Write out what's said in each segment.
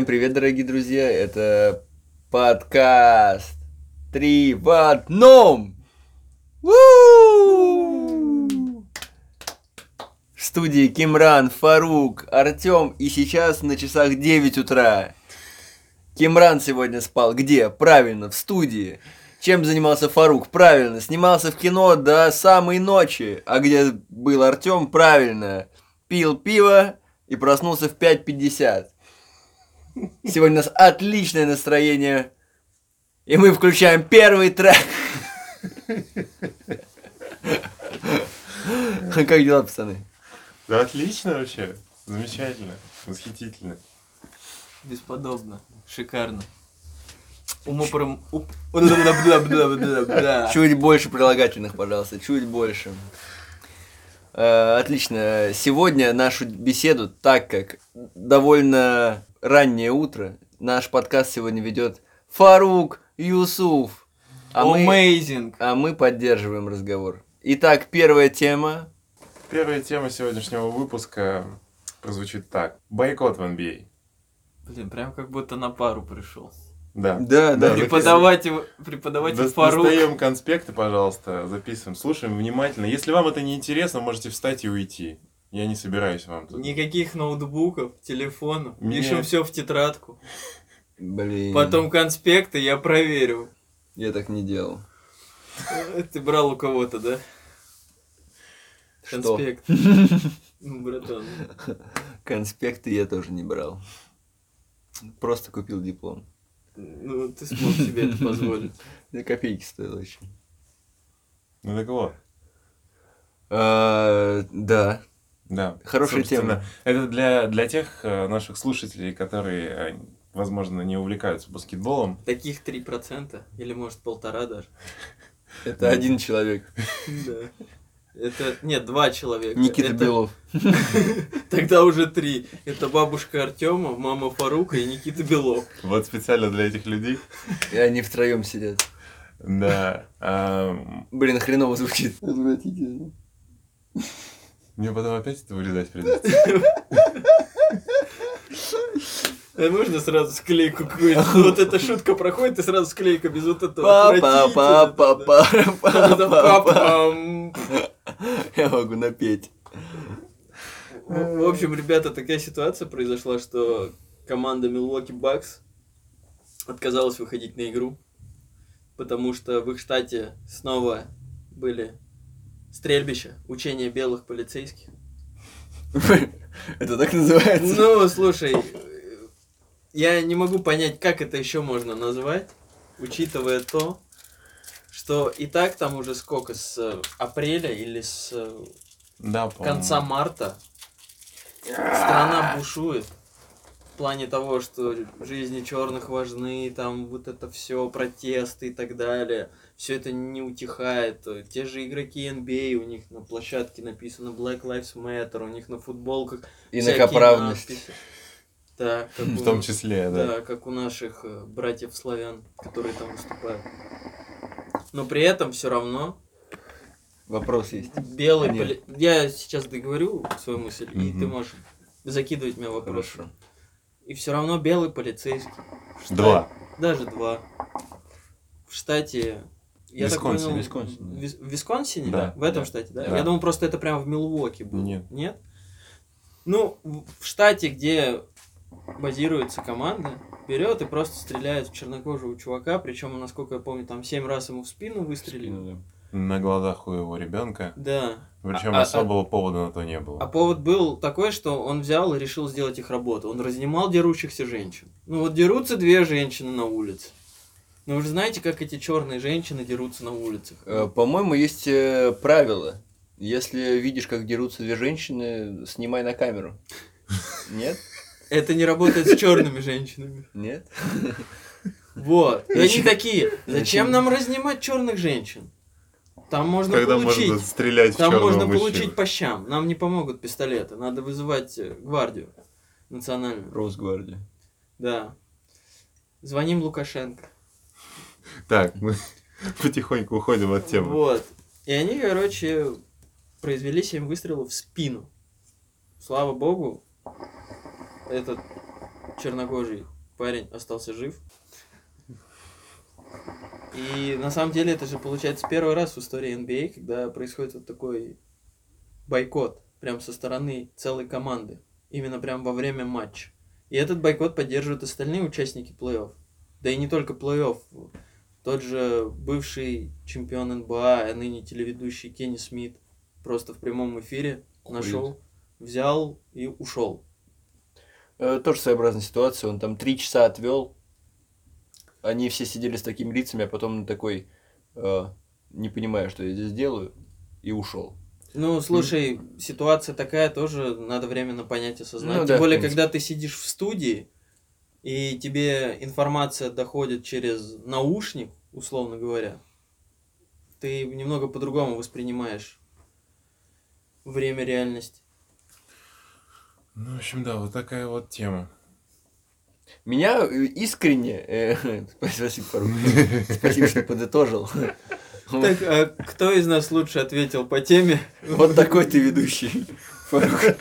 Всем привет, дорогие друзья! Это подкаст «Три в одном». В студии Кимран, Фарук, Артем, и сейчас на часах 9 утра. Кимран сегодня спал где? Правильно, в студии. Чем занимался Фарук? Правильно, снимался в кино до самой ночи. А где был Артем? Правильно, пил пиво и проснулся в 5.50. Сегодня у нас отличное настроение. И мы включаем первый трек. Как дела, пацаны? Да отлично вообще. Замечательно. Восхитительно. Бесподобно. Шикарно. Умопром... Чуть больше прилагательных, пожалуйста, чуть больше. Э, Отлично. Сегодня нашу беседу, так как довольно раннее утро, наш подкаст сегодня ведет Фарук Юсуф. А мы, Amazing. а мы поддерживаем разговор. Итак, первая тема. Первая тема сегодняшнего выпуска прозвучит так. Бойкот в NBA. Блин, прям как будто на пару пришел. Да. Да, да. записываем. Преподаватель, преподаватель Дос- Фарук. Достаем конспекты, пожалуйста, записываем, слушаем внимательно. Если вам это не интересно, можете встать и уйти. Я не собираюсь вам тут. Никаких ноутбуков, телефонов. Меня- Пишем все в тетрадку. Блин. Потом конспекты я проверю. Я так не делал. Э, Ты брал у кого-то, да? Что? Конспект. Ну, братан. Конспекты я тоже не брал. Просто купил диплом. Ну, ты смог себе это позволить. За копейки стоило еще. Ну так вот. А, да. Да. Хорошая тема. Это для, для тех э, наших слушателей, которые, э, возможно, не увлекаются баскетболом. Таких 3%, или может полтора даже. Это один человек. Да. Это, нет, два человека. Никита Это- Белов. Тогда уже три. Это бабушка Артема, мама Фарука и Никита Белов. Вот специально для этих людей. И они втроем сидят. Да. ам, Блин, хреново звучит. Отвратительно. Мне потом опять это вырезать придется. А можно сразу склейку какую-нибудь? Вот эта шутка проходит, и сразу склейка без вот этого. па па па па па Да-да-да. па па Папам. Я могу напеть. В в общем, ребята, такая ситуация произошла, что команда Milwaukee Bucks отказалась выходить на игру, потому что в их штате снова были стрельбища, учения белых полицейских. Это так называется? Ну, слушай, э, я не могу понять, как это еще можно назвать, учитывая то, что и так там уже сколько, с э, апреля или с э, Да, конца марта страна бушует. В плане того, что жизни черных важны, там вот это все, протесты и так далее. Все это не утихает. Те же игроки NBA, у них на площадке написано Black Lives Matter, у них на футболках Инакоправность. надписи. Да, как В у- том числе, да. да, как у наших э, братьев славян, которые там выступают. Но при этом все равно Вопрос есть. белый поли- Я сейчас договорю свою мысль, и Мгм. ты можешь закидывать меня вопрос. Хорошо. И все равно белый полицейский. в штате- Два. Даже два. В штате. Я так Висконсин, понял, Висконсин, в Вис- в Висконсине? Да, В этом да, штате, да? да. Я думал, просто это прямо в Милуоке было. Нет. Нет? Ну, в в штате, где базируется команда, берет и просто стреляет в чернокожего чувака, причем, насколько я помню, там семь раз ему в спину выстрелили. На глазах у его ребенка. Да. Причем А- а- особого повода на то не было. А повод был такой, что он взял и решил сделать их работу. Он разнимал дерущихся женщин. Ну вот дерутся две женщины на улице. Ну вы же знаете, как эти черные женщины дерутся на улицах. Э, По-моему, есть э, правило. Если видишь, как дерутся две женщины, снимай на камеру. Нет? Это не работает с черными женщинами. Нет? Вот. И они такие, Зачем? нам разнимать черных женщин? Там можно Когда получить. можно стрелять в Там черного можно мужчину. получить по щам. Нам не помогут пистолеты. Надо вызывать э, гвардию национальную. Росгвардия. Да. Звоним Лукашенко. Так, мы потихоньку уходим от темы. Вот. И они, короче, произвели 7 выстрелов в спину. Слава богу, этот чернокожий парень остался жив. И на самом деле это же получается первый раз в истории NBA, когда происходит вот такой бойкот прям со стороны целой команды. Именно прям во время матча. И этот бойкот поддерживают остальные участники плей-офф. Да и не только плей-офф. Тот же бывший чемпион НБА, а ныне телеведущий Кенни Смит, просто в прямом эфире Курит. шоу взял и ушел. Э, Тоже своеобразная ситуация. Он там три часа отвел. Они все сидели с такими лицами, а потом такой, э, не понимаю, что я здесь делаю, и ушел. Ну, слушай, ситуация такая тоже надо временно понять и осознать. Ну Тем да, более, когда ты сидишь в студии, и тебе информация доходит через наушник, условно говоря, ты немного по-другому воспринимаешь время реальности. Ну, в общем, да, вот такая вот тема. Меня э, искренне, э, спасибо, спасибо, что подытожил. Так, а кто из нас лучше ответил по теме? Вот такой ты ведущий, Фарук.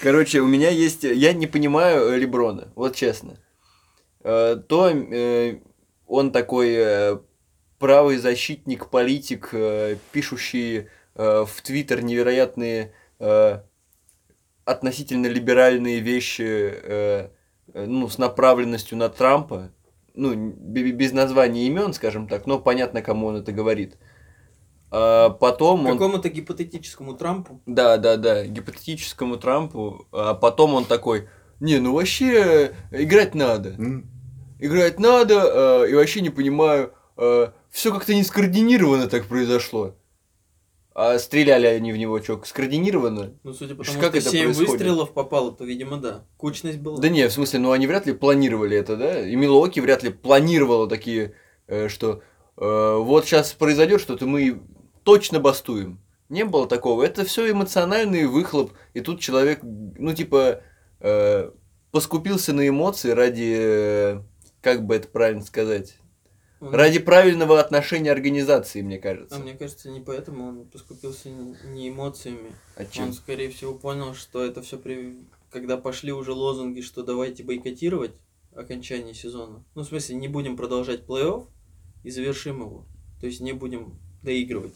Короче, у меня есть... Я не понимаю Леброна, вот честно. Э, То э, он такой правый защитник, политик, пишущий в Твиттер невероятные относительно либеральные вещи, э, э, ну, с направленностью на Трампа. Ну, без названия имен, скажем так, но понятно, кому он это говорит. А потом он... Какому-то гипотетическому Трампу? Да, да, да, гипотетическому Трампу, а потом он такой, не, ну вообще э, играть надо, играть надо, э, и вообще не понимаю, все как-то не скоординированно так произошло. А стреляли они в него что, скоординированно? Ну, судя по тому, как что это 7 происходит? выстрелов попало, то, видимо, да. Кучность была. Да не, в смысле, ну они вряд ли планировали это, да? И Милуоки вряд ли планировала такие, э, что э, вот сейчас произойдет что-то, мы точно бастуем. Не было такого. Это все эмоциональный выхлоп. И тут человек, ну, типа, э, поскупился на эмоции ради, э, как бы это правильно сказать, Он- ради правильного отношения организации, мне А кажется. мне кажется, не поэтому он поскупился не не эмоциями. А чем? Он, скорее всего, понял, что это все при... Когда пошли уже лозунги, что давайте бойкотировать окончание сезона. Ну, в смысле, не будем продолжать плей-офф и завершим его. То есть не будем доигрывать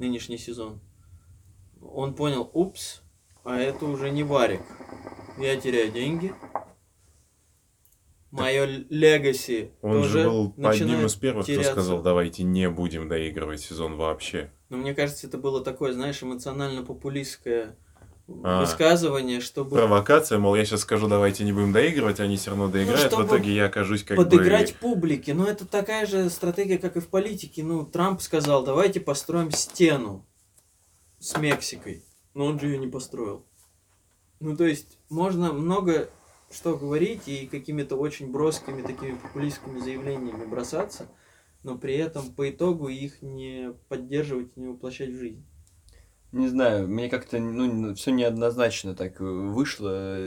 нынешний сезон. Он понял, упс, а это уже не варик. Я теряю деньги. Мое легаси Он тоже же был одним из первых, кто теряться. сказал, давайте не будем доигрывать сезон вообще. Но мне кажется, это было такое, знаешь, эмоционально-популистское А. высказывание, чтобы Провокация, мол, я сейчас скажу, давайте не будем доигрывать, они все равно доиграют, в Ну, чтобы итоге я окажусь как подыграть бы... публике. Но это такая же стратегия, как и в политике. Ну, Трамп сказал, давайте построим стену с Мексикой. Но он же ее не построил. Ну, то есть, можно много что говорить и какими-то очень броскими такими популистскими заявлениями бросаться, но при этом по итогу их не поддерживать и не воплощать в жизнь. Не знаю, мне как-то, ну, все неоднозначно так э, вышло.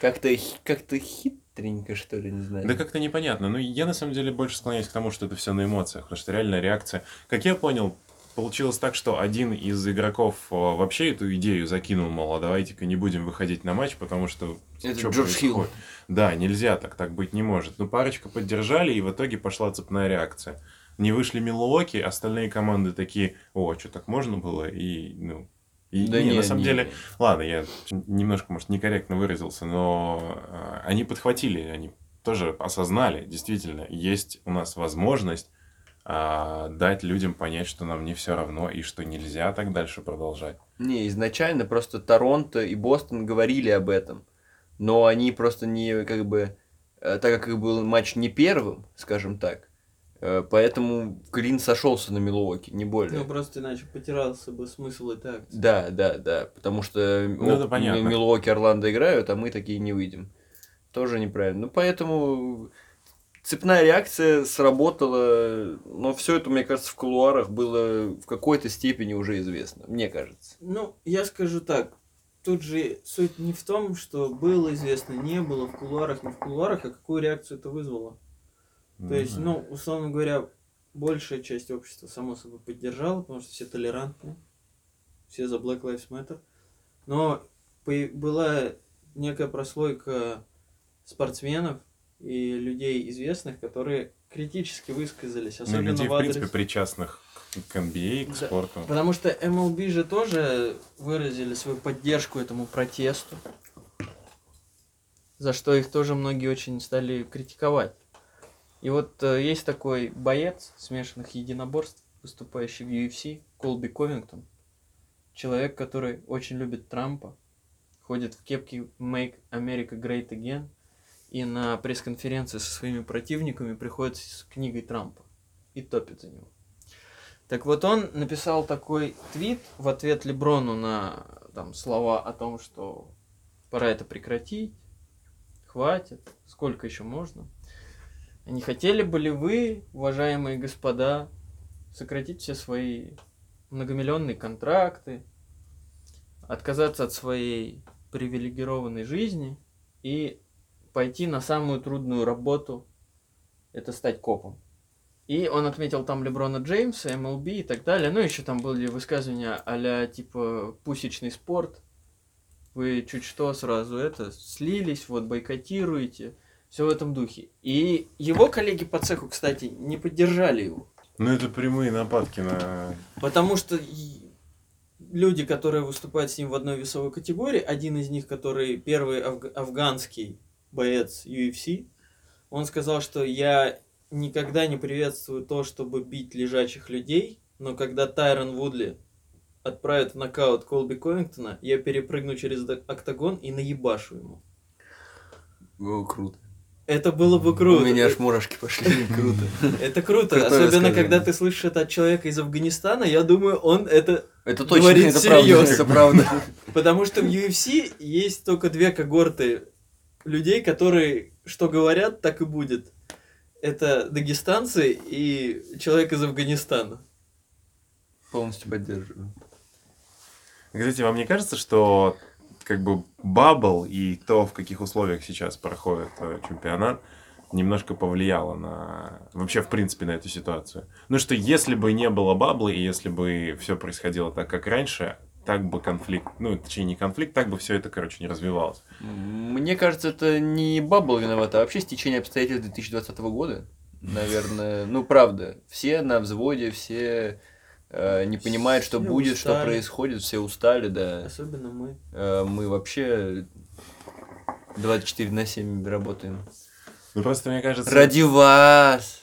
Как-то как-то хитренько, что ли, не знаю. Да как-то непонятно. Ну, я на самом деле больше склоняюсь к тому, что это все на эмоциях, потому что реальная реакция. Как я понял, получилось так, что один из игроков э, вообще эту идею закинул, мол, а давайте-ка не будем выходить на матч, потому что... Это чё Джордж Хилл. происходит? Да, нельзя так, так быть не может. Ну, парочка поддержали, и в итоге пошла цепная реакция. Не вышли Милуоки, остальные команды такие, о, что так можно было, и, ну... И, Да не, не, на самом не, деле, не. Ладно, я немножко, может, некорректно выразился, но э, они подхватили, они тоже осознали, действительно, есть у нас возможность а, дать людям понять, что нам не все равно и что нельзя так дальше продолжать. Не, изначально просто Торонто и Бостон говорили об этом. Но они просто не, как бы, э, так как их был матч не первым, скажем так, э, поэтому Клин сошелся на Милуоки, не более. Ну, просто иначе потерялся бы смысл этой акции. Да, да, да, потому что Ну, это понятно. Милуоки Орландо играют, а мы такие не выйдем. Тоже неправильно. Ну, поэтому цепная реакция сработала, но все это, мне кажется, в кулуарах было в какой-то степени уже известно, мне кажется. Ну, я скажу так. Тут же суть не в том, что было известно, не было в кулуарах, не в кулуарах, а какую реакцию это вызвало. То есть, ну, условно говоря, большая часть общества, само собой, поддержала, потому что все толерантны, все за Black Lives Matter. Но по- была некая прослойка спортсменов и людей известных, которые критически высказались, Ну, особенно людей, в в адрес... принципе, причастных к NBA, к Да. спорту. Потому что MLB же тоже выразили свою поддержку этому протесту, за что их тоже многие очень стали критиковать. И вот э, есть такой боец смешанных единоборств, выступающий в UFC, Колби Ковингтон. Человек, который очень любит Трампа, ходит в кепке Make America Great Again и на пресс-конференции со своими противниками приходит с книгой Трампа и топит за него. Так вот, он написал такой твит в ответ Леброну на там, слова о том, что пора это прекратить, хватит, сколько еще можно. Не хотели бы ли вы, уважаемые господа, сократить все свои многомиллионные контракты, отказаться от своей привилегированной жизни и пойти на самую трудную работу, это стать копом. И он отметил там Леброна Джеймса, MLB и так далее. Ну, еще там были высказывания а типа пусечный спорт. Вы чуть что сразу это слились, вот бойкотируете. Все в этом духе. И его коллеги по цеху, кстати, не поддержали его. Ну, это прямые нападки на... Потому что люди, которые выступают с ним в одной весовой категории, один из них, который первый афг- афганский боец UFC, он сказал, что я никогда не приветствую то, чтобы бить лежачих людей, но когда Тайрон Вудли отправит в нокаут Колби Ковингтона, я перепрыгну через октагон и наебашу ему. О, круто. Это было бы круто. У меня аж мурашки пошли. Круто. Это круто, Крутое особенно когда ты слышишь это от человека из Афганистана, я думаю, он это Это точно, Говорит это правда. Это правда. Потому что в UFC есть только две когорты людей, которые что говорят, так и будет. Это дагестанцы и человек из Афганистана. Полностью поддерживаю. Кстати, вам не кажется, что как бы бабл и то, в каких условиях сейчас проходит э, чемпионат, немножко повлияло на вообще в принципе на эту ситуацию. Ну что если бы не было баблы и если бы все происходило так, как раньше, так бы конфликт, ну точнее не конфликт, так бы все это, короче, не развивалось. Мне кажется, это не Баббл виновата, а вообще стечение обстоятельств 2020 года. Наверное, ну правда, все на взводе, все э, не понимают, что Все будет, что происходит, все устали, да. Особенно мы. Э, мы вообще 24 на 7 работаем. Ну просто мне кажется... Ради вас!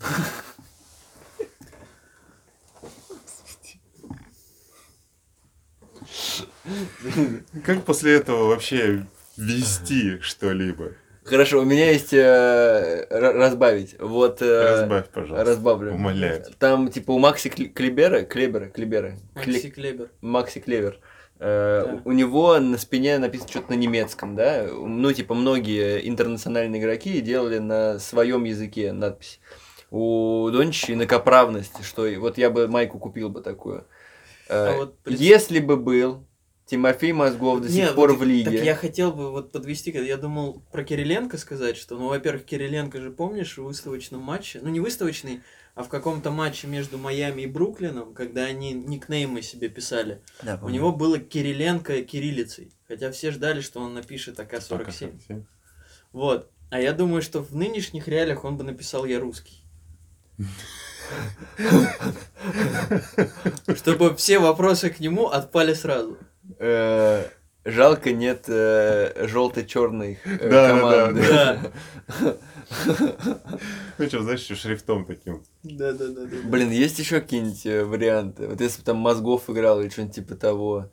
Как после этого вообще вести что-либо? Хорошо, у меня есть э, разбавить. Вот э, Разбавь, пожалуйста. разбавлю. Умоляю. Там типа у Макси Кле- Клебера, Клебера, Клебера, Кле- Макси Клебер. Макси Клевер. э, Да. У него на спине написано что-то на немецком, да? Ну, типа, многие интернациональные игроки делали на своем языке надпись. У Дончича инакоправность, что и- вот я бы майку купил бы такую. Э, А вот пред- Если бы был Тимофей Мозгов до сих Не, пор вот в лиге. Так я хотел бы вот подвести, я думал про Кириленко сказать, что, ну, во-первых, Кириленко же, помнишь, в выставочном матче, ну, не выставочный, а в каком-то матче между Майами и Бруклином, когда они никнеймы себе писали, Да, у него было Кириленко кириллицей, хотя все ждали, что он напишет АК-47. Вот. А я думаю, что в нынешних реалиях он бы написал «Я русский». Чтобы все вопросы к нему отпали сразу. Э, Жалко нет желто-черной Да, да, команды. да. Ну что, знаешь, еще шрифтом таким. Да-да-да. Блин, есть еще какие-нибудь э, варианты? Вот если бы там мозгов играл или что-нибудь типа того.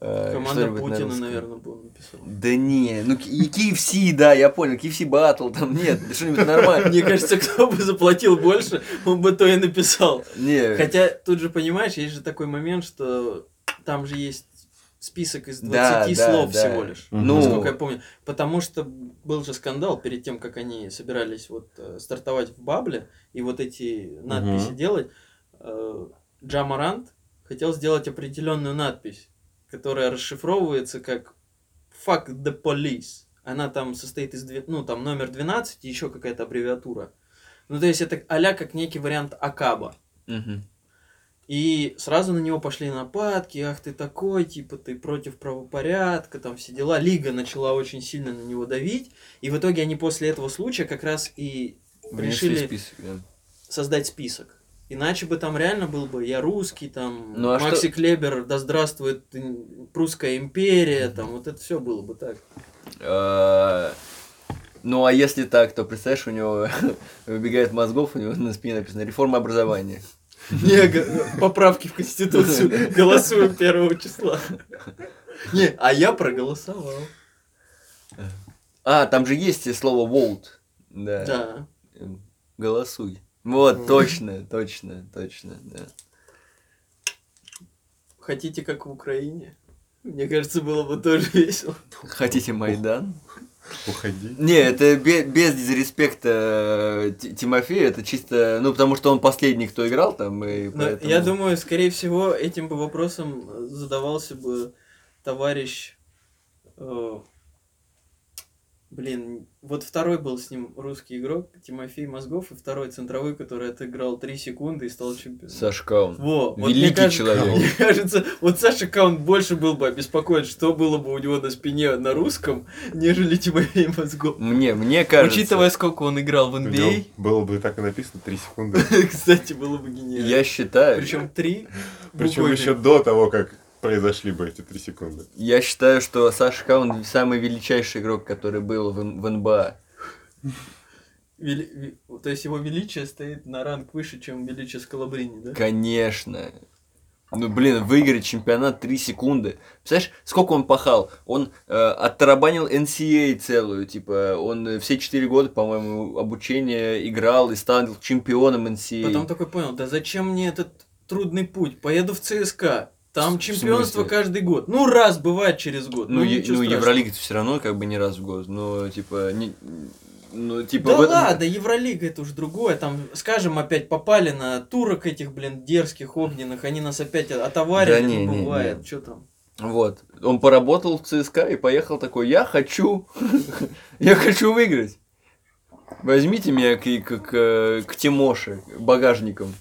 Э, Команда на Путина, русском. наверное, бы он написал. Да не, ну и KFC, да, я понял, KFC батл, там нет, да что-нибудь нормально. Мне кажется, кто бы заплатил больше, он бы то и написал. Не, Хотя тут же, понимаешь, есть же такой момент, что там же есть список из 20 Да, да, слов да. всего лишь, Мгм. Ну. насколько я помню. Потому что был же скандал перед тем, как они собирались вот э, стартовать в Бабле и вот эти надписи Мгм. делать. Э, Джамарант хотел сделать определенную надпись, которая расшифровывается как «fuck the police». Она там состоит из, ну, там номер 12 и еще какая-то аббревиатура. Ну, то есть это а как некий вариант Акаба. И сразу на него пошли нападки, ах ты такой, типа ты против правопорядка, там все дела. Лига начала очень сильно на него давить. И в итоге они после этого случая как раз и Принесли решили список, да. создать список. Иначе бы там реально был бы я русский, там Ну, а Макси Клебер, да здравствует прусская империя, там вот это все было бы так. А, Ну, а если так, то представляешь, у него выбегает мозгов, у него на спине написано «Реформа образования». Не, поправки в Конституцию. Голосуем первого числа. Не, а я проголосовал. А, там же есть слово vote. Да. Да. Голосуй. Вот, точно, точно, точно, да. Хотите, как в Украине? Мне кажется, было бы тоже весело. Хотите Майдан? Уходи. Не, это бе- без дизреспекта э, Ти- Тимофея, это чисто, ну, потому что он последний, кто играл там, и Но поэтому... я думаю, скорее всего, этим бы вопросом задавался бы товарищ... э, блин, вот второй был с ним русский игрок, Тимофей Мозгов, и второй центровой, который отыграл 3 секунды и стал чемпионом. Саш Каун. Во, вот Великий мне кажется, человек. Мне кажется, вот Саша Каун больше был бы обеспокоен, что было бы у него на спине на русском, нежели Тимофей Мозгов. Мне, мне кажется... Учитывая, сколько он играл в У NBA, него было бы так и написано 3 секунды. кстати, было бы гениально. Я считаю... Причем три. Причем буквами. еще до того, как произошли бы эти 3 секунды. Я считаю, что Саша Каун самый величайший игрок, который был в, в НБА. Вели- То есть его величие стоит на ранг выше, чем величие Скалабрини, да? Конечно. Ну, блин, выиграть чемпионат 3 секунды. Представляешь, сколько он пахал? Он э, оттарабанил NCAA целую, типа, он все 4 года, по-моему, обучение играл и стал чемпионом NCAA. Потом такой понял, да зачем мне этот трудный путь? Поеду в ЦСКА. Там чемпионство каждый год. Ну, раз бывает через год. Ну, Ну, е- ну. Евролига все равно как бы не раз в год. Но, типа, не, ну, типа, Да этом- ладно, Евролига это уж другое. Там, скажем, опять попали на турок этих, блин, дерзких, огненных. Они нас опять отоварили. Да ну, не, не, бывает. не. Что там? Вот. Он поработал в ЦСКА и поехал такой, я хочу, я хочу выиграть. Возьмите меня к, к, к, к Тимоше, багажником.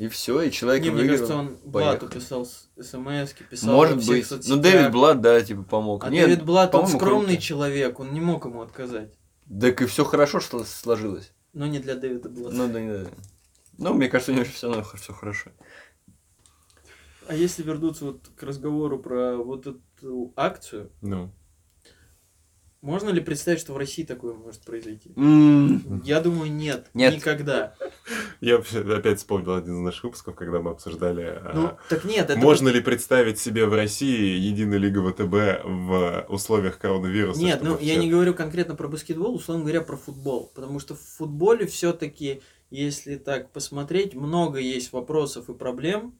И все, и человек Не, мне кажется, он Блату писал смс писал Может во всех быть. соцсетях. Ну, Дэвид Блад, да, типа, помог. А Нет, Дэвид Блат, он скромный круто. человек, он не мог ему отказать. Так и все хорошо что сложилось. Но не для Дэвида Блата. Ну, да, да. Ну, мне кажется, у него все равно все хорошо. А если вернуться вот к разговору про вот эту акцию, Ну, можно ли представить, что в России такое может произойти? М, Я думаю, нет. Нет. Никогда. я вообще опять вспомнил один из наших выпусков, когда мы обсуждали, а, Ну, так нет, это можно ли представить себе в России единую лигу ВТБ в условиях коронавируса? Нет, ну я все- не говорю конкретно про баскетбол, условно говоря, про футбол. Потому что в футболе все-таки, если так посмотреть, много есть вопросов и проблем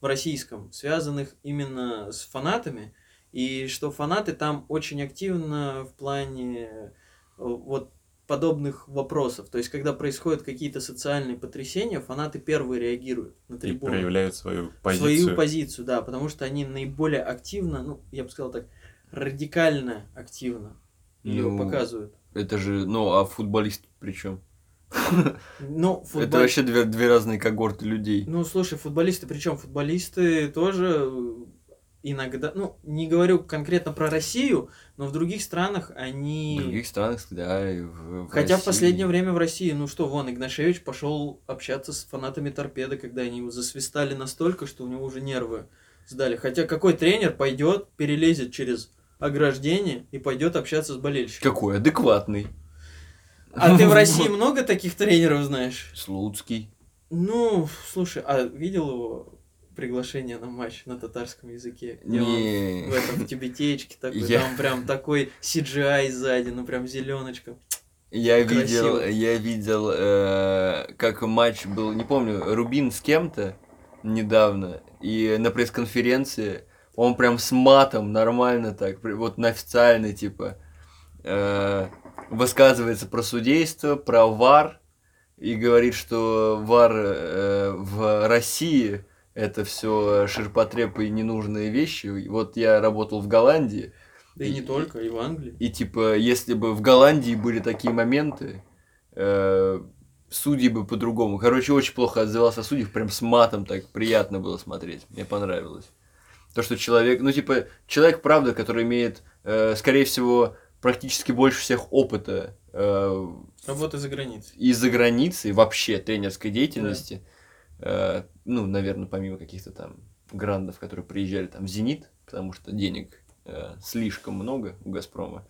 в российском, связанных именно с фанатами. И что фанаты там очень активно в плане э, вот подобных вопросов. То есть, когда происходят какие-то социальные потрясения, фанаты первые реагируют на И трибуну. проявляют свою позицию. Свою позицию, да, потому что они наиболее активно, ну, я бы сказал так, радикально активно ее Ну, показывают. Это же, ну, а футболист причем? Ну, Это футбол... вообще две, две разные когорты людей. Ну, слушай, футболисты, причем футболисты тоже э, иногда, ну, не говорю конкретно про Россию, но в других странах они... В других странах, да, и в, в Хотя в России. последнее время в России, ну что, вон, Игнашевич пошел общаться с фанатами торпеды, когда они его засвистали настолько, что у него уже нервы сдали. Хотя какой тренер пойдет, перелезет через ограждение и пойдет общаться с болельщиками? Какой адекватный. А ты в России много таких тренеров знаешь? Слуцкий. Ну, слушай, а видел его приглашение на матч на татарском языке? Он Не. в этом в тибетечке такой, Я- там прям такой CGI сзади, ну прям зеленочка. Я Красиво. видел, я видел, э, как матч был, не помню, Рубин с кем-то недавно, и на пресс-конференции он прям с матом нормально так, вот на официальной, типа, э, высказывается про судейство, про ВАР, и говорит, что ВАР э, в России это все ширпотреб и ненужные вещи. И Вот я работал в Голландии, Да и не И- только, и в Англии. и типа, если бы в Голландии были такие моменты, э, судьи бы по-другому. Короче, очень плохо отзывался о судьях, прям с матом так приятно было смотреть. Мне понравилось. То, что человек, ну, типа, человек, правда, который имеет, э, скорее всего, практически больше всех опыта э, Работа за границей. из-за границы вообще тренерской деятельности. Э, ну, наверное, помимо каких-то там грандов, которые приезжали там в «Зенит», потому что денег э, слишком много у «Газпрома».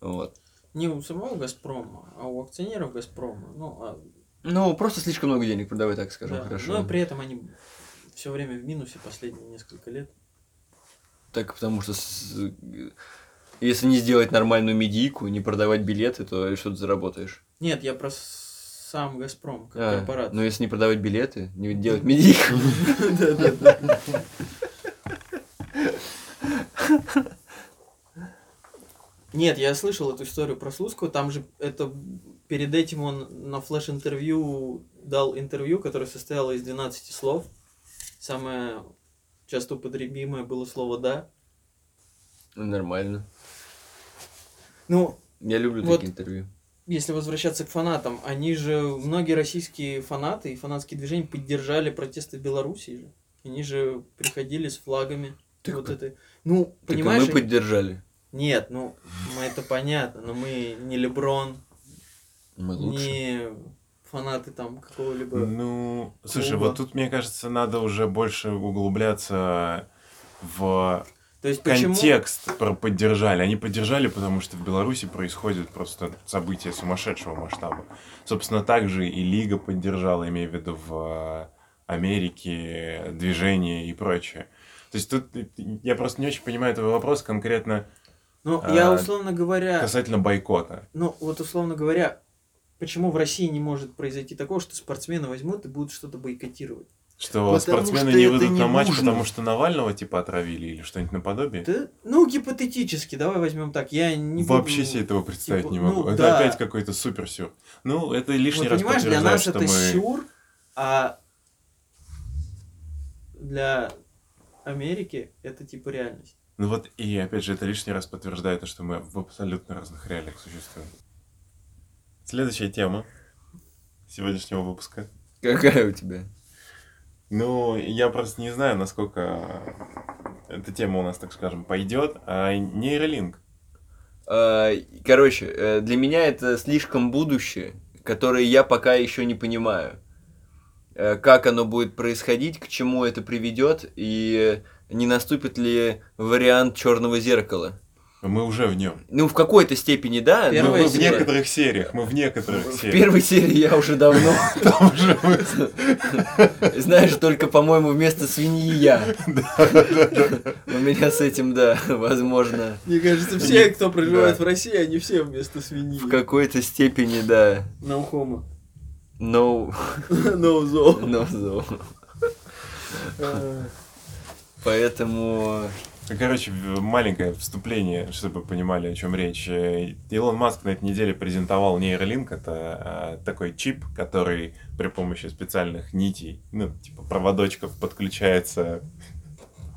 Вот. Не у самого Газпрома, а у акционеров Газпрома. Ну, а, Ну, просто слишком много денег, давай так скажем, да. хорошо. Но при этом они все время в минусе последние несколько лет. Так, потому что с- если не сделать нормальную медийку, не продавать билеты, то что ты заработаешь? Нет, я про с- сам Газпром, как А, корпорацию. но если не продавать билеты, не делать. Да-да-да. Нет, я слышал эту историю про Слуцкого, там же это перед этим он на флеш-интервью дал интервью, которое состояло из 12 слов. Самое часто употребимое было слово «да». Нормально. Ну, Я люблю Вот. такие интервью. Если возвращаться к фанатам, они же, многие российские фанаты и фанатские движения поддержали протесты Белоруссии же. Они же приходили с флагами. Так вот мы- это. Ну, Так понимаешь, мы они- поддержали. Нет, ну, мы это понятно, но мы не Леброн, Мы лучше. не фанаты там какого-либо... Ну, слушай, клуба. вот тут, мне кажется, надо уже больше углубляться в То есть почему... контекст про поддержали. Они поддержали, потому что в Беларуси происходит просто событие сумасшедшего масштаба. Собственно, также и Лига поддержала, имею в виду в э, Америке, движение и прочее. То есть тут э, я просто не очень понимаю твой вопрос конкретно Ну, а, я, условно говоря... касательно бойкота. Ну, вот, условно говоря, почему в России не может произойти такого, что спортсмены возьмут и будут что-то бойкотировать? Что Потому спортсмены что не выйдут не на матч, нужно. потому что Навального типа отравили или что-нибудь наподобие? Да, ну, гипотетически, давай возьмем так. Я не буду- Вообще себе этого представить типа, не могу. ну, это да. опять какой-то супер сюр. Ну, это лишний Вот раз понимаешь, для нас что это мы... сюр, а для Америки это типа реальность. Ну вот, и опять же, это лишний раз подтверждает то, что мы в абсолютно разных реалиях существуем. Следующая тема сегодняшнего выпуска. Какая у тебя? Ну, я просто не знаю, насколько эта тема у нас, так скажем, пойдет. А нейролинк. А, Короче, э, для меня это слишком будущее, которое я пока еще не понимаю. Э, Как оно будет происходить, к чему это приведет, и не наступит ли вариант черного зеркала. Мы уже в нем. Ну, в какой-то степени, да. Мы, Первая но мы в некоторых сериях, мы в некоторых в сериях. первой серии я уже давно. Там уже мы- Знаешь, только, по-моему, вместо свиньи я. У меня с этим, да, возможно, Мне кажется, все, кто проживает в России, они все вместо свиньи. в какой-то степени, да. No, Ноузо. no, no. Поэтому... Ну, Короче, маленькое вступление, чтобы вы понимали, о чем речь. Э, Илон Маск на этой неделе презентовал нейролинк. Это э, такой чип, который при помощи специальных нитей, ну, типа проводочков, подключается,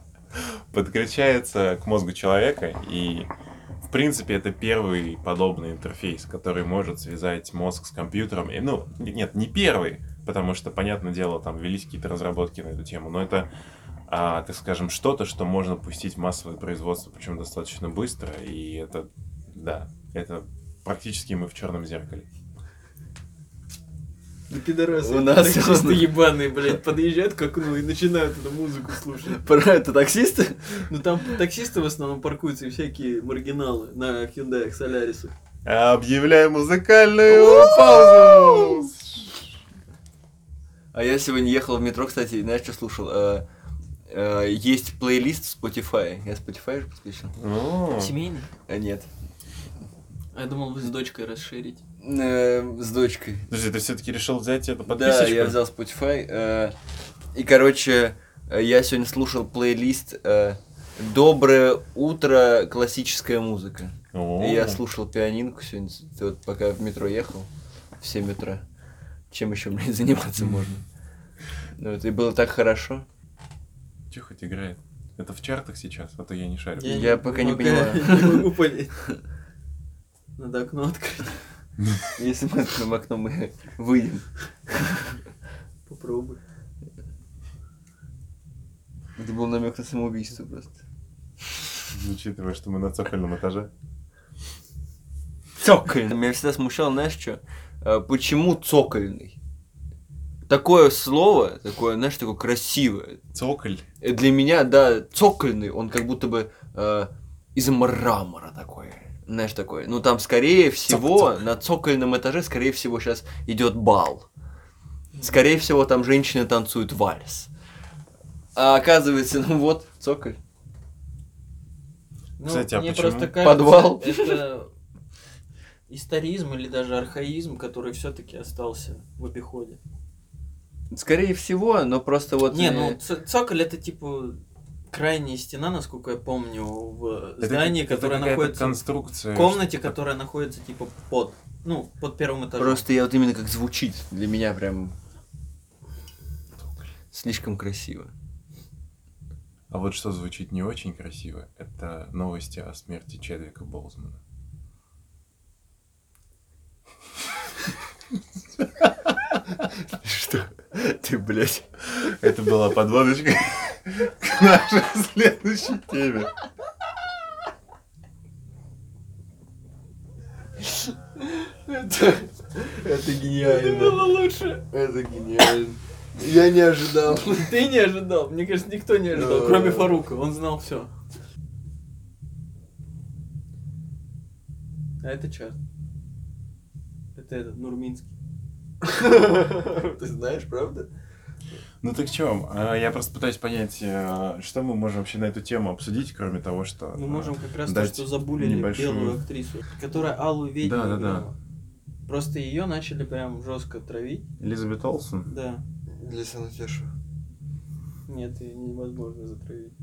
подключается к мозгу человека. И, в принципе, это первый подобный интерфейс, который может связать мозг с компьютером. И, ну, нет, не первый, потому что, понятное дело, там велись какие-то разработки на эту тему, но это а, так скажем, что-то, что можно пустить в массовое производство, причем достаточно быстро, и это, да, это практически мы в черном зеркале. Да пидорасы, У нас таксисты он- ебаные, блядь, подъезжают к окну и начинают эту музыку слушать. Про это таксисты? Ну там таксисты в основном паркуются и всякие маргиналы на Hyundai Solaris. Объявляю музыкальную паузу! А я сегодня ехал в метро, кстати, знаешь, что слушал? Э, Есть плейлист в Spotify. Я Spotify же подключил? Семейный? А нет. А я думал, вы с дочкой расширить. Э, С дочкой. Подожди, ты все-таки решил взять эту Да, подписочку? я взял Spotify. э, И, короче, э, я сегодня слушал плейлист э, «Доброе утро. Классическая музыка». О, И я слушал пианинку сегодня, вот пока в метро ехал, в 7 утра. Чем еще, блин, заниматься можно? Ну, это и было так хорошо. Чё хоть играет? Это в чартах сейчас, а то я не шарю. Я пока не Не могу понять. Надо окно открыть. Если мы откроем окно, мы выйдем. Попробуй. Это был намек на самоубийство просто. Учитывая, что мы на цокольном этаже. Цокольный. Меня всегда смущало, знаешь, что? Почему цокольный? Такое слово, такое, знаешь, такое красивое. Цоколь. Э, Для меня, да, цокольный, он как будто бы э, из мрамора такой. Знаешь, такой. Ну, там, скорее всего, Цок-цок. на цокольном этаже, скорее всего, сейчас идет бал. Скорее всего, там женщины танцуют вальс. А оказывается, ну вот, цоколь. Ну, Кстати, а мне почему? просто кажется, Подвал. это историзм или даже архаизм, который все-таки остался в обиходе. Скорее всего, но просто вот... Не, ну цоколь это типа крайняя стена, насколько я помню, в Это здании, это которое находится конструкция. в комнате, которая находится типа под, ну, под первым этажом. Просто я вот именно как звучит, для меня прям слишком красиво. А вот что звучит не очень красиво, это новости о смерти Чедвика Болзмана. Что? Ты, блядь. Это была подводочка к нашей следующей теме. Это, это гениально. было лучше. Это гениально. Я не ожидал. Ты не ожидал. Мне кажется, никто не ожидал, Да. кроме Фарука. Он знал все. А это чат. Это этот, Нурминский. Ты знаешь, правда? Ну так чё, а, я просто пытаюсь понять, а, что мы можем вообще на эту тему обсудить, кроме того, что... Мы а, можем как раз то, что забулили небольшую- белую актрису, которая Аллу Ведьму Да, да, да. Просто ее начали прям жестко травить. Элизабет Олсен? Да. Для Санафеша. Нет, ее невозможно затравить.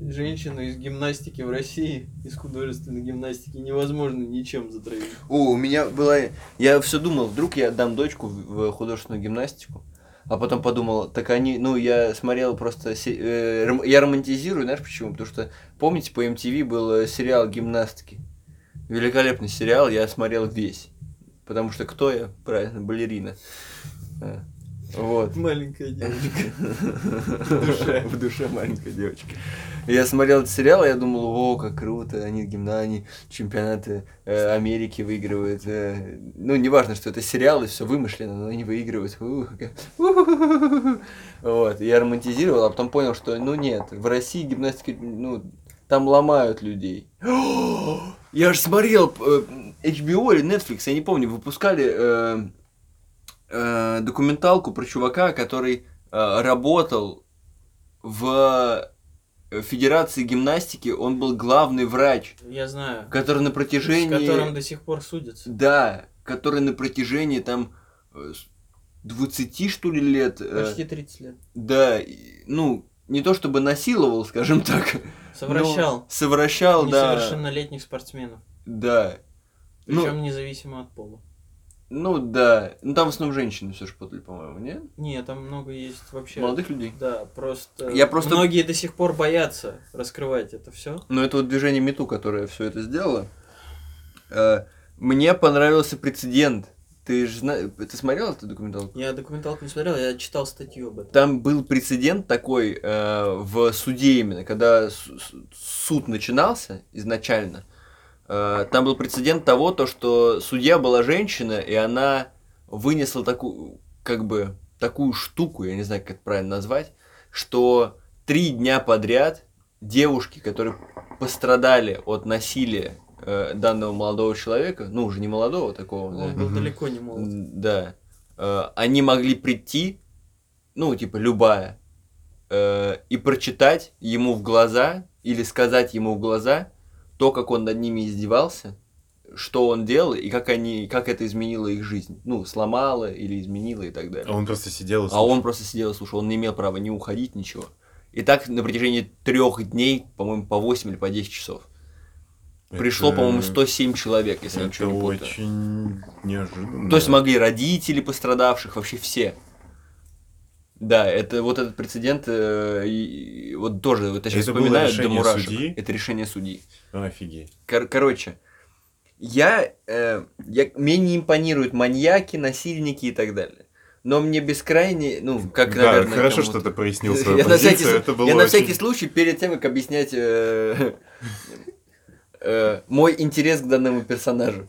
Женщину из гимнастики в России, из художественной гимнастики, невозможно ничем затравить. О, у меня была... Я все думал, вдруг я дам дочку в художественную гимнастику. А потом подумал, так они, ну, я смотрел просто, э, я романтизирую, знаешь почему? Потому что, помните, по MTV был э, сериал «Гимнастки». Великолепный сериал, я смотрел весь. Потому что кто я? Правильно, балерина. Вот. Маленькая девочка. В душе. В душе маленькая девочка. Я смотрел этот сериал, и я думал, о, как круто, они гимна, они чемпионаты э, Америки выигрывают. э. Ну, неважно, что это сериал, и все вымышленно, но они выигрывают. Вот, я романтизировал, а потом понял, что, ну, нет, в России гимнастики, ну, там ломают людей. Я же смотрел э, HBO или Netflix, я не помню, выпускали э, э, документалку про чувака, который э, работал в э, Федерации гимнастики, он был главный врач, Я знаю. который на С протяжении... которым до сих пор судятся. Да, который на протяжении там э, с 20 что ли лет... э, Почти 30 лет. Да, ну, не то чтобы насиловал, скажем так. Совращал Совращал, да. несовершеннолетних спортсменов. Да. Ну, Причем независимо от пола. Ну да. Ну там в основном женщины все же подали, по-моему, нет? Не, там много есть вообще. Молодых людей. Да, просто, Я просто- многие до сих пор боятся раскрывать это все. Но это вот движение Мету, которое все это сделало. Э, Мне понравился прецедент. Ты же знаешь, ты смотрел эту документалку? Я документалку не смотрел, я читал статью об этом. Там был прецедент такой э, в суде именно, когда су- су- суд начинался изначально. Э, там был прецедент того, то, что судья была женщина, и она вынесла такую, как бы, такую штуку, я не знаю, как это правильно назвать, что три дня подряд девушки, которые пострадали от насилия э, данного молодого человека, ну уже не молодого такого, да, Он был Мгм. далеко не молод. Да. Э, Они могли прийти, ну, типа, любая, э, и прочитать ему в глаза или сказать ему в глаза то, как он над ними издевался, что он делал и как они, как это изменило их жизнь. Ну, сломало или изменило и так далее. А он просто сидел и А слушал. он просто сидел и слушал, он не имел права ни уходить, ничего. И так на протяжении трех дней, по-моему, по 8 или по 10 часов. Пришло, Это- по-моему, 107 человек, если я Это ничего не путаю. очень неожиданно. То есть могли родители пострадавших, вообще все. Да, это вот этот прецедент, э, и, вот тоже, вот я сейчас Это вспоминаю до мурашек. судьи? Это решение судьи. Офигеть. Кор- короче, Я, э, я, мне не импонируют маньяки, насильники и так далее. Но мне бескрайне, ну, как, да, наверное, хорошо, что ты прояснил свою я на всякий, позицию. Это было я на всякий случай, перед тем, как объяснять э, э, мой интерес к данному персонажу.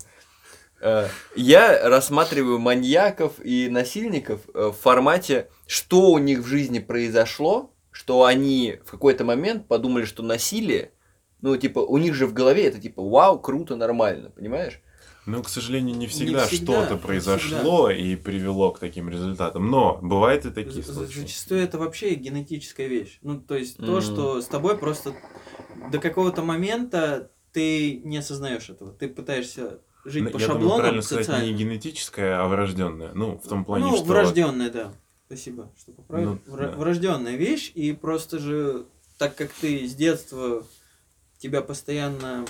Э, я рассматриваю маньяков и насильников э, в формате, что у них в жизни произошло, что они в какой-то момент подумали, что насилие, ну, типа, у них же в голове это типа, вау, круто, нормально, понимаешь? Ну, к сожалению, не всегда, всегда, что-то произошло и привело к таким результатам. Но бывают и такие За- случаи. Зачастую это вообще генетическая вещь. Ну, то есть то, Мгм. что с тобой просто до какого-то момента ты не осознаешь этого. Ты пытаешься жить Ну, по Я думаю, шаблонам правильно сказать, не генетическое, а врожденное. Ну, в том плане, ну, что... врожденная, да. Спасибо, что поправил. Ну, Вра- да. Врожденная вещь, и просто же, так как ты с детства тебя постоянно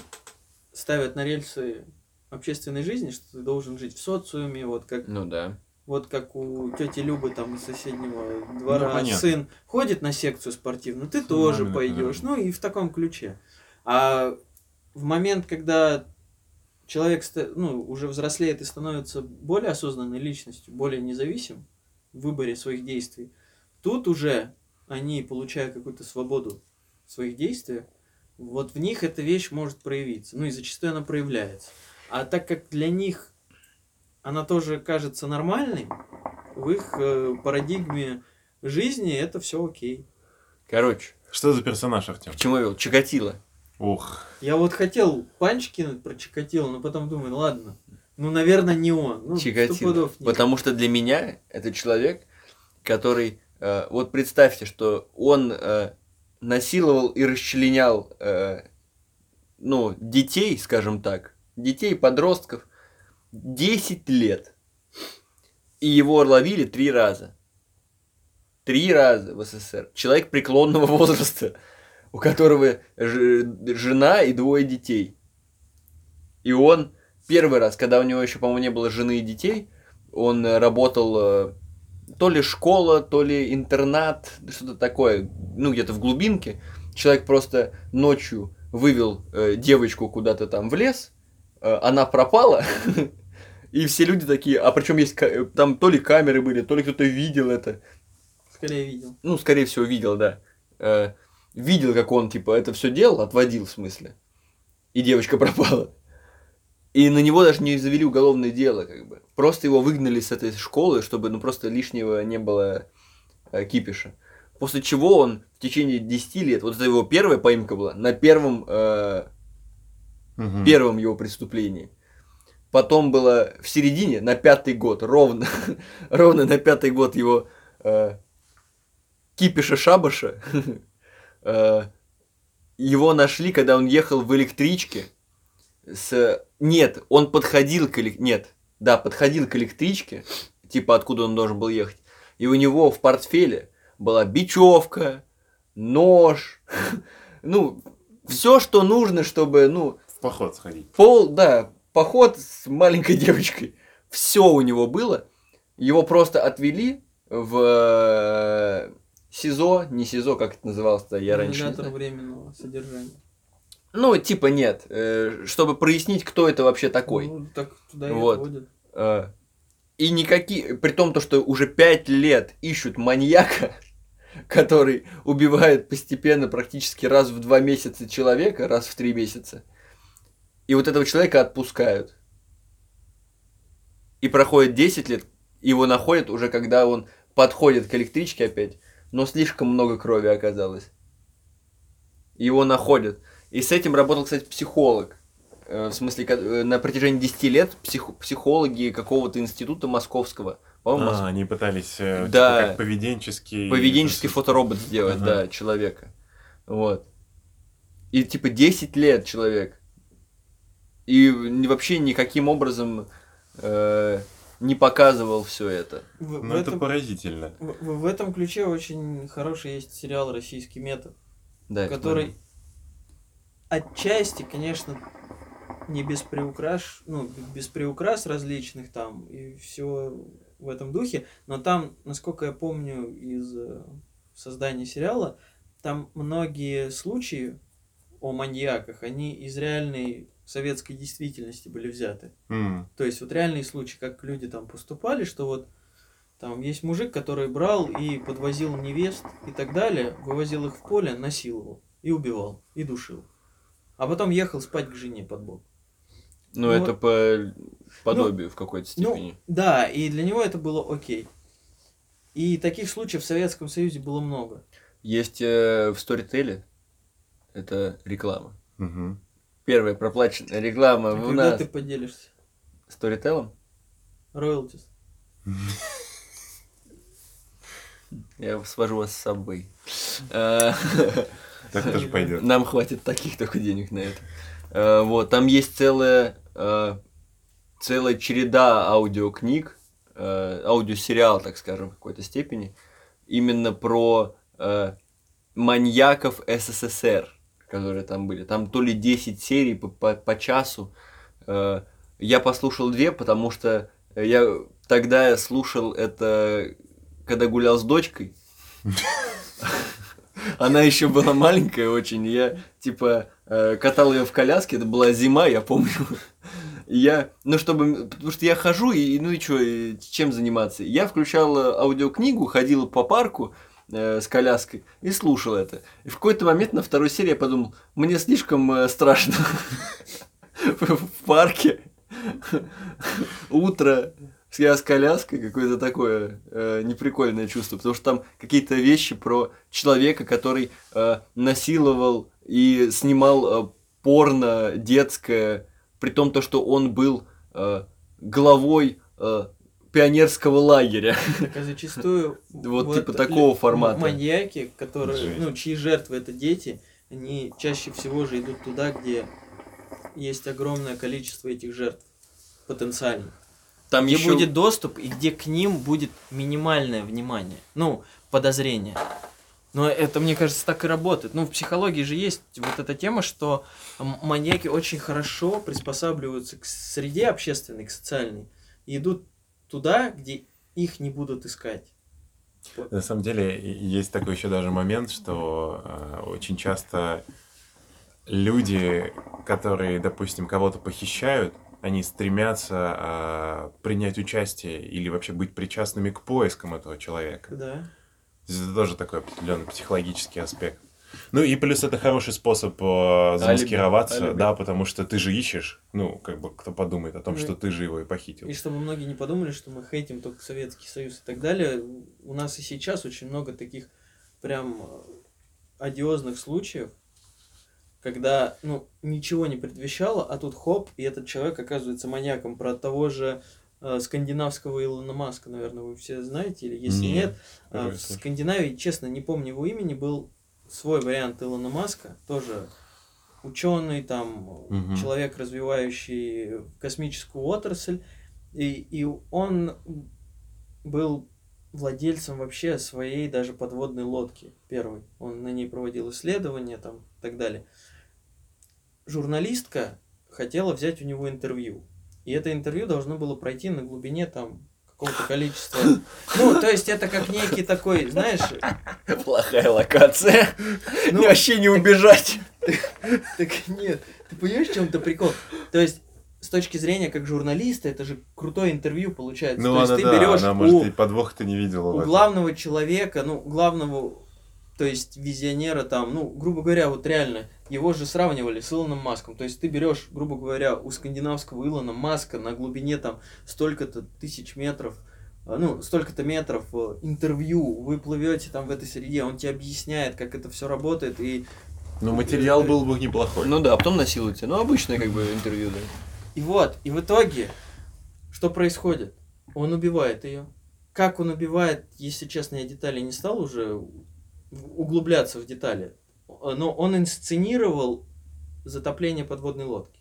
ставят на рельсы общественной жизни, что ты должен жить в социуме, вот как Ну да. Вот как у тети Любы там из соседнего двора Ну, понятно. сын ходит на секцию спортивную, ты С тоже пойдешь. да. Ну и в таком ключе. А в момент, когда человек ну, уже взрослеет и становится более осознанной личностью, более независим в выборе своих действий, тут уже они, получая какую-то свободу в своих действиях, вот в них эта вещь может проявиться. Ну и зачастую она проявляется. А так как для них она тоже кажется нормальной, в их э, парадигме жизни это все окей. Короче, Что за персонаж, Артем? к чему я вел? Чикатило. Ух, Я вот хотел панч кинуть про Чикатило, но потом думаю, ну ладно, ну, наверное, не он. Ну, Чикатило. Потому что для меня это человек, который... э, вот представьте, что он э, насиловал и расчленял э, ну, детей, скажем так, детей, подростков, 10 лет. И его ловили три раза. Три раза в СССР. Человек преклонного возраста, у которого ж- жена и двое детей. И он первый раз, когда у него еще, по-моему, не было жены и детей, он э, работал э, то ли школа, то ли интернат, что-то такое, ну где-то в глубинке. Человек просто ночью вывел э, девочку куда-то там в лес, э, она пропала, и все люди такие, а причем есть э, там то ли камеры были, то ли кто-то видел это, Скорее видел. ну, скорее всего, видел, да. Видел, как он, типа, это все делал, отводил, в смысле. И девочка пропала. И на него даже не завели уголовное дело, как бы. Просто его выгнали с этой школы, чтобы, ну, просто лишнего не было э, кипиша. После чего он в течение 10 лет, вот это его первая поимка была, на первом, э, Мгм. первом его преступлении. Потом было в середине, на пятый год, ровно, ровно на пятый год его э, кипиша шабаша. э, его нашли, когда он ехал в электричке. С... Нет, он подходил к элек- Нет, да, подходил к электричке, типа откуда он должен был ехать. И у него в портфеле была бечевка, нож, ну, все, что нужно, чтобы, ну, В поход сходить. Пол, да, поход с маленькой девочкой. Все у него было. Его просто отвели в СИЗО, не СИЗО, как это называлось-то, я раньше знаю. временного содержания. Ну, типа нет, э, чтобы прояснить, кто это вообще такой. Ну, так туда и Вот. отводят. Э, И никакие, при том, то, что уже пять лет ищут маньяка, который убивает постепенно практически раз в два месяца человека, раз в три месяца. И вот этого человека отпускают. И проходит 10 лет, его находят уже, когда он подходит к электричке опять, но слишком много крови оказалось. Его находят. И с этим работал, кстати, психолог. Э, В смысле, э, на протяжении 10 лет псих- психологи какого-то института московского, по-моему, А, они пытались э, типа, Да. как поведенческий... поведенческий фоторобот сделать, Ага. да, человека. Вот. И типа 10 лет человек. И вообще никаким образом э, не показывал все это. В, Ну, в это этом, поразительно. в, в- в этом ключе очень хороший есть сериал «Российский метод», Да, который отчасти, конечно, не без приукраш, ну, без приукрас различных там и всего в этом духе, но там, насколько я помню из э, создания сериала, там многие случаи о маньяках, они из реальной в советской действительности были взяты. М, То есть вот реальные случаи, как люди там поступали, что вот там есть мужик, который брал и подвозил невест и так далее, вывозил их в поле, насиловал и убивал, и душил. А потом ехал спать к жене под бок. Ну, Ну, это по подобию в какой-то степени. Ну, да, и для него это было окей. И таких случаев в Советском Союзе было много. Есть э, в Storytel, это реклама. мгм. Первая проплаченная реклама А у когда нас ты поделишься? Storytel. Роялтис. Я свожу вас с собой. Э, Так тоже пойдет. Нам хватит таких только денег на это. Э, Вот, там есть целая, э, целая череда аудиокниг, аудиосериал, так скажем, в какой-то степени, именно про маньяков СССР, которые там были. Там то ли 10 серий по, по- по часу. Э, Я послушал две, потому что я тогда слушал это, когда гулял с дочкой. Она еще была маленькая очень, я типа э, катал ее в коляске, это была зима, я помню. Я, ну чтобы, потому что я хожу и ну и что, чем заниматься? Я включал аудиокнигу, ходил по парку э, с коляской и слушал это. И в какой-то момент на второй серии я подумал, мне слишком э, страшно в парке. Утро, я с коляской, какое-то такое э, неприкольное чувство, потому что там какие-то вещи про человека, который э, насиловал и снимал э, порно детское, при том то, что он был э, главой э, пионерского лагеря. Так а зачастую Вот типа такого формата. Маньяки, которые, ну, чьи жертвы это дети, они чаще всего же идут туда, где есть огромное количество этих жертв потенциально. Там Где еще будет доступ и где к ним будет минимальное внимание. Ну, подозрение. Но это, мне кажется, так и работает. Ну, в психологии же есть вот эта тема, что маньяки очень хорошо приспосабливаются к среде общественной, к социальной, и идут туда, где их не будут искать. На самом деле есть такой еще даже момент, что э, очень часто люди, которые, допустим, кого-то похищают, они стремятся э, принять участие или вообще быть причастными к поискам этого человека. Да. То есть Это тоже такой определенный психологический аспект. Ну и плюс это хороший способ э, замаскироваться, Алиби. да, потому что ты же ищешь, ну, как бы кто подумает о том, Ну, что ты же его и похитил. И чтобы многие не подумали, что мы хейтим только Советский Союз и так далее, у нас и сейчас очень много таких прям э, одиозных случаев, когда, ну, ничего не предвещало, а тут хоп, и этот человек оказывается маньяком. Про того же э, скандинавского Илона Маска, наверное, вы все знаете, или если Нет, нет, а, в. Скандинавии, честно, не помню его имени, был свой вариант Илона Маска, тоже ученый, там, Мгм. человек, развивающий космическую отрасль, и, и он был владельцем вообще своей даже подводной лодки первой. Он на ней проводил исследования там и так далее. Журналистка хотела взять у него интервью. И это интервью должно было пройти на глубине там какого-то количества. Ну, то есть это как некий такой, знаешь, плохая локация. ну, Вообще не убежать. Так нет, ты понимаешь, в чем-то прикол? То есть, с точки зрения как журналиста, это же крутое интервью получается. Ну, То есть она, ты да, берешь она, у, может, и подвох-то не видела. у главного человека, ну, главного, то есть визионера там, ну, грубо говоря, вот реально, его же сравнивали с Илоном Маском. То есть ты берешь, грубо говоря, у скандинавского Илона Маска на глубине там столько-то тысяч метров, а, ну, столько-то метров э, интервью, вы плывете там в этой среде, он тебе объясняет, как это все работает, и Ну, материал был бы неплохой. Ну да, а потом насилуйте. Ну, обычное как бы интервью, да. И вот, и в итоге, что происходит? Он убивает ее. Как он убивает, если честно, я детали не стал уже углубляться в детали. Но он инсценировал затопление подводной лодки.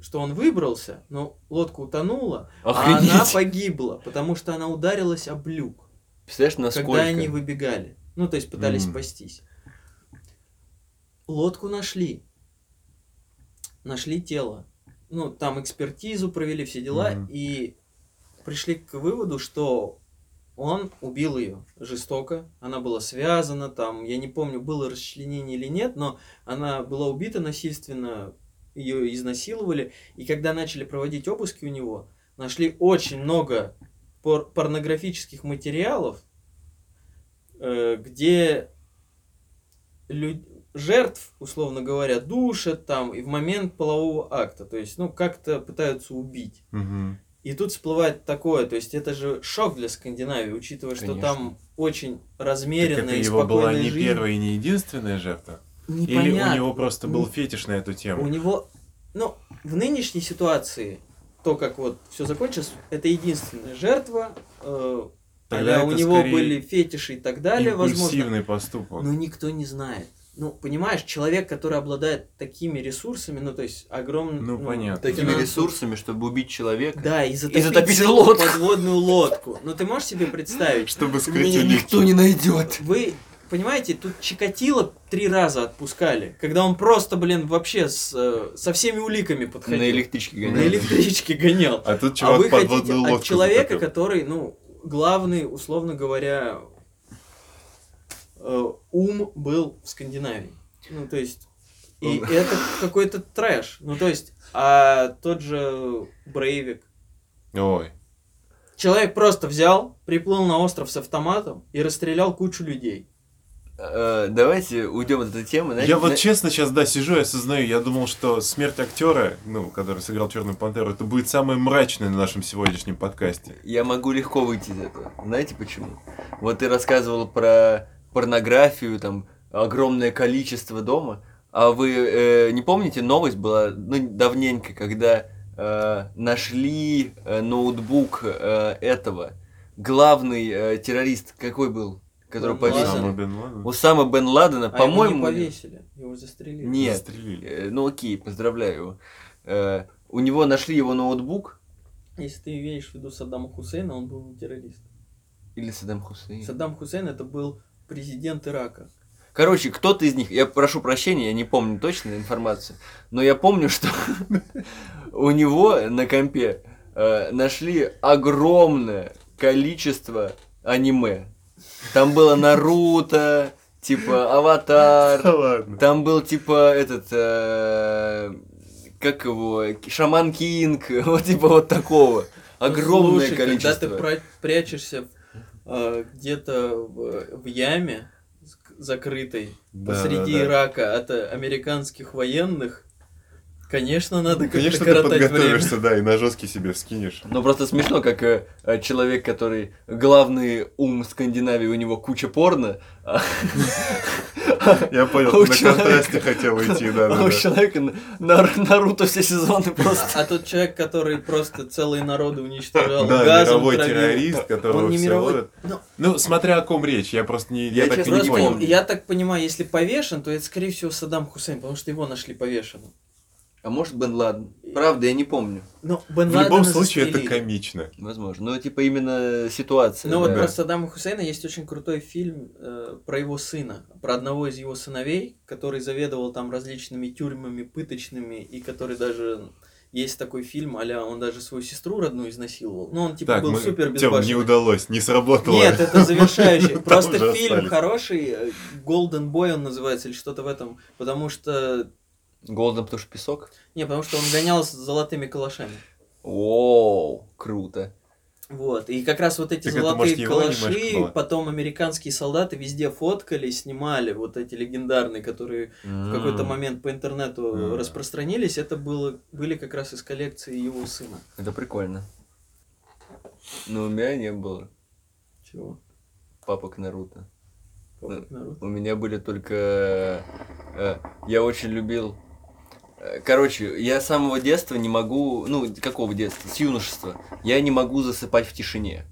Что он выбрался, но лодка утонула, а она Охренеть. погибла, потому что она ударилась об люк, Представляешь, насколько? когда они выбегали. Ну, то есть пытались М. спастись. Лодку нашли. Нашли тело. Ну, там экспертизу провели, все дела, Мгм. и пришли к выводу, что он убил ее жестоко. Она была связана, там, я не помню, было расчленение или нет, но она была убита насильственно ее изнасиловали. И когда начали проводить обыски у него, нашли очень много пор- порнографических материалов, э, где лю- жертв, условно говоря, душат там и в момент полового акта. То есть, ну, как-то пытаются убить. Мгм. И тут всплывает такое, то есть это же шок для Скандинавии, учитывая, что Конечно. там очень Так размеренная это и его была не жизнь. первая и не единственная жертва? Или Непонятно. у него просто был Не- фетиш на эту У тему? него, ну, в нынешней ситуации, то, как вот все закончилось, это единственная жертва. э, Тогда а-ля у него были фетиши и так далее, возможно. Поступок. Но никто не знает. Ну, понимаешь, человек, который обладает такими ресурсами, ну, то есть огромным... Ну, понятно. Такими финансовым- ресурсами, чтобы убить человека. Да, и затопить, затопить целую лодку. подводную лодку. Ну, ты можешь себе представить? Чтобы скрыть Меня никто не найдет. Вы понимаете, тут Чикатило три раза отпускали, когда он просто, блин, вообще с, э, со всеми уликами подходил. На электричке На гоняют. электричке гонял. А тут А чувак вы хотите подводную лодку от человека, который, ну, главный, условно говоря, ум был в Скандинавии. Ну, то есть, и Он- это какой-то трэш. Ну, то есть, а тот же Брейвик. Ой. Человек просто взял, приплыл на остров с автоматом и расстрелял кучу людей. Э, Давайте уйдем от этой темы. Знаете, Я вот зна- честно сейчас, да, сижу и осознаю, я думал, что смерть актера, ну, который сыграл Черную Пантеру, это будет самое мрачное на нашем сегодняшнем подкасте. Я могу легко выйти из этого. Знаете почему? Вот ты рассказывал про порнографию, там, огромное количество дома. А вы э, не помните, новость была ну, давненько, когда э, нашли э, ноутбук э, этого. Главный э, террорист какой был? Который Бен повесил? Ладен. Самый Бен Ладен. Усама Бен Ладена, А его по-моему... не повесили, его застрелили. Нет. Застрелили. э, ну окей, поздравляю его. Э, у него нашли его ноутбук, Если ты имеешь в виду Саддама Хусейна, он был террорист. или Саддам Хусейн. Саддам Хусейн это был президент Ирака. Короче, кто-то из них, я прошу прощения, я не помню точно информацию, но я помню, что у него на компе э, нашли огромное количество аниме. Там было Наруто, типа Аватар, Да ладно. там был типа этот, э, как его, Шаман Кинг, вот типа вот такого. Огромное Слушай, количество. Когда ты прячешься где-то в, в яме закрытой Да, посреди да, да. Ирака от э, американских военных, конечно, надо как-то Конечно, ты коротать время. подготовишься, да, и на жесткий себе вскинешь. Ну просто смешно, как э, э, человек, который главный ум Скандинавии, у него куча порно, а, Я понял, А у ты на контрасте хотел идти, да, а у человека на- на- Наруто все сезоны просто. А тот человек, который просто целые народы уничтожал Да, мировой террорист, которого Он не все мировой. ловят. Ну, Ну, смотря о ком речь, я просто не, я, так не понял. я так понимаю, если повешен, то это, скорее всего, Саддам Хусейн, потому что его нашли повешенным. А может Бен Ладен? Правда, я не помню. Ну, Бен В любом случае, это застрелили. комично. Возможно. Ну, типа именно ситуация. Ну вот да. про Саддама Хусейна есть очень крутой фильм э, про его сына, про одного из его сыновей, который заведовал там различными тюрьмами, пыточными, и который даже есть такой фильм, аля он даже свою сестру родную изнасиловал. Ну он типа Так, был мы... супер Тём, не безбашенный. удалось, не сработало. Нет, это завершающий. Просто фильм остались. хороший, э, Golden Boy он называется, или что-то в этом, потому что... Голден, потому что песок. Не, потому что он гонял с золотыми калашами. Оу, круто. Вот, и как раз вот эти Так это, золотые может, его калаши, потом американские солдаты везде фоткали, снимали, вот эти легендарные, которые в какой-то момент по интернету М. распространились, это было, были как раз из коллекции его сына. Это прикольно. Но у меня не было Чего? папок Наруто. Папа народ. У меня были только... э, я очень любил... Короче, я с самого детства не могу... Ну, какого детства? С юношества. Я не могу засыпать в тишине.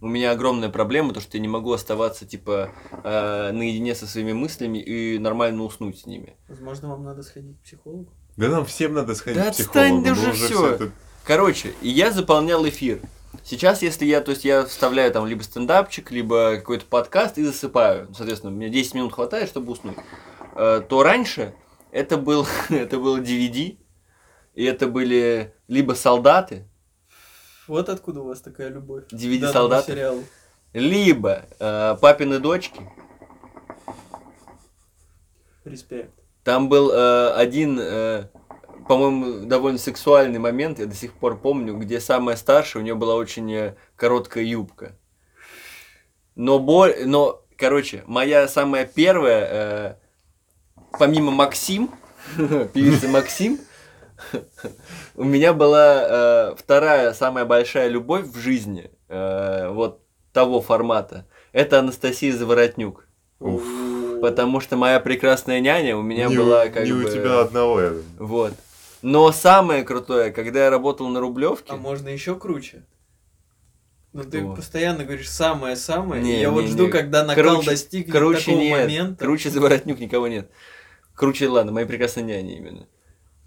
У меня огромная проблема, то что я не могу оставаться, типа, э, наедине со своими мыслями и нормально уснуть с ними. Возможно, вам надо сходить к психологу. Да нам всем надо сходить Да к психологу. отстань ты мы уже всё это- Короче, и я заполнял эфир. Сейчас, если я, то есть я вставляю там либо стендапчик, либо какой-то подкаст и засыпаю. Соответственно, мне 10 минут хватает, чтобы уснуть. Э, То раньше это был, это был DVD, и это были либо солдаты, Вот откуда у вас такая любовь. DVD солдаты. либо э, папины дочки. Респект. Там был э, один э, по-моему, довольно сексуальный момент, я до сих пор помню, где самая старшая, у нее была очень э, короткая юбка. Но боль, но, короче, моя самая первая, э, помимо Максим, певицы Максим, у меня была э, вторая самая большая любовь в жизни, э, вот того формата. Это Анастасия Заворотнюк. Уф. Потому что моя прекрасная няня у меня не была у, как не бы... у тебя одного. я думаю. Вот. Но самое крутое, когда я работал на Рублевке, А можно еще круче? Ну ты Кто? постоянно говоришь самое-самое, и Не, я вот не, жду, не. когда накал Круче- достигнет круче такого нет, момента. круче Заворотнюк никого нет. Круче, ладно, мои прекрасные няни именно.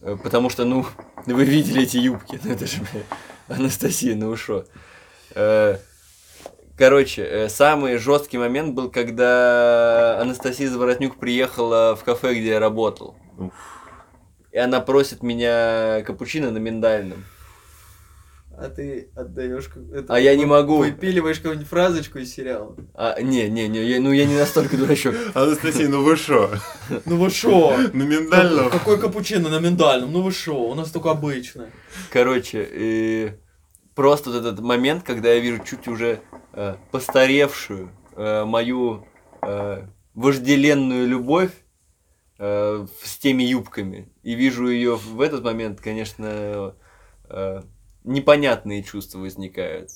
Э, Потому что, ну, вы видели эти юбки, ну это же бля, Анастасия, ну шо. Э, Короче, э, самый жесткий момент был, когда Анастасия Заворотнюк приехала в кафе, где я работал. Уф. И она просит меня капучино на миндальном. А ты отдаешь это, А я не могу. Выпиливаешь какую-нибудь фразочку из сериала. А, не, не, не, я- ну я не настолько дурачок. Анастасия, ну вы шо? Ну вы шо? На миндальном? Какой капучино на миндальном? Ну вы шо? У нас только обычное. Короче, и просто вот этот момент, когда я вижу чуть уже э, постаревшую э, мою э, вожделенную любовь с теми юбками, и вижу ее в этот момент, конечно, непонятные чувства возникают.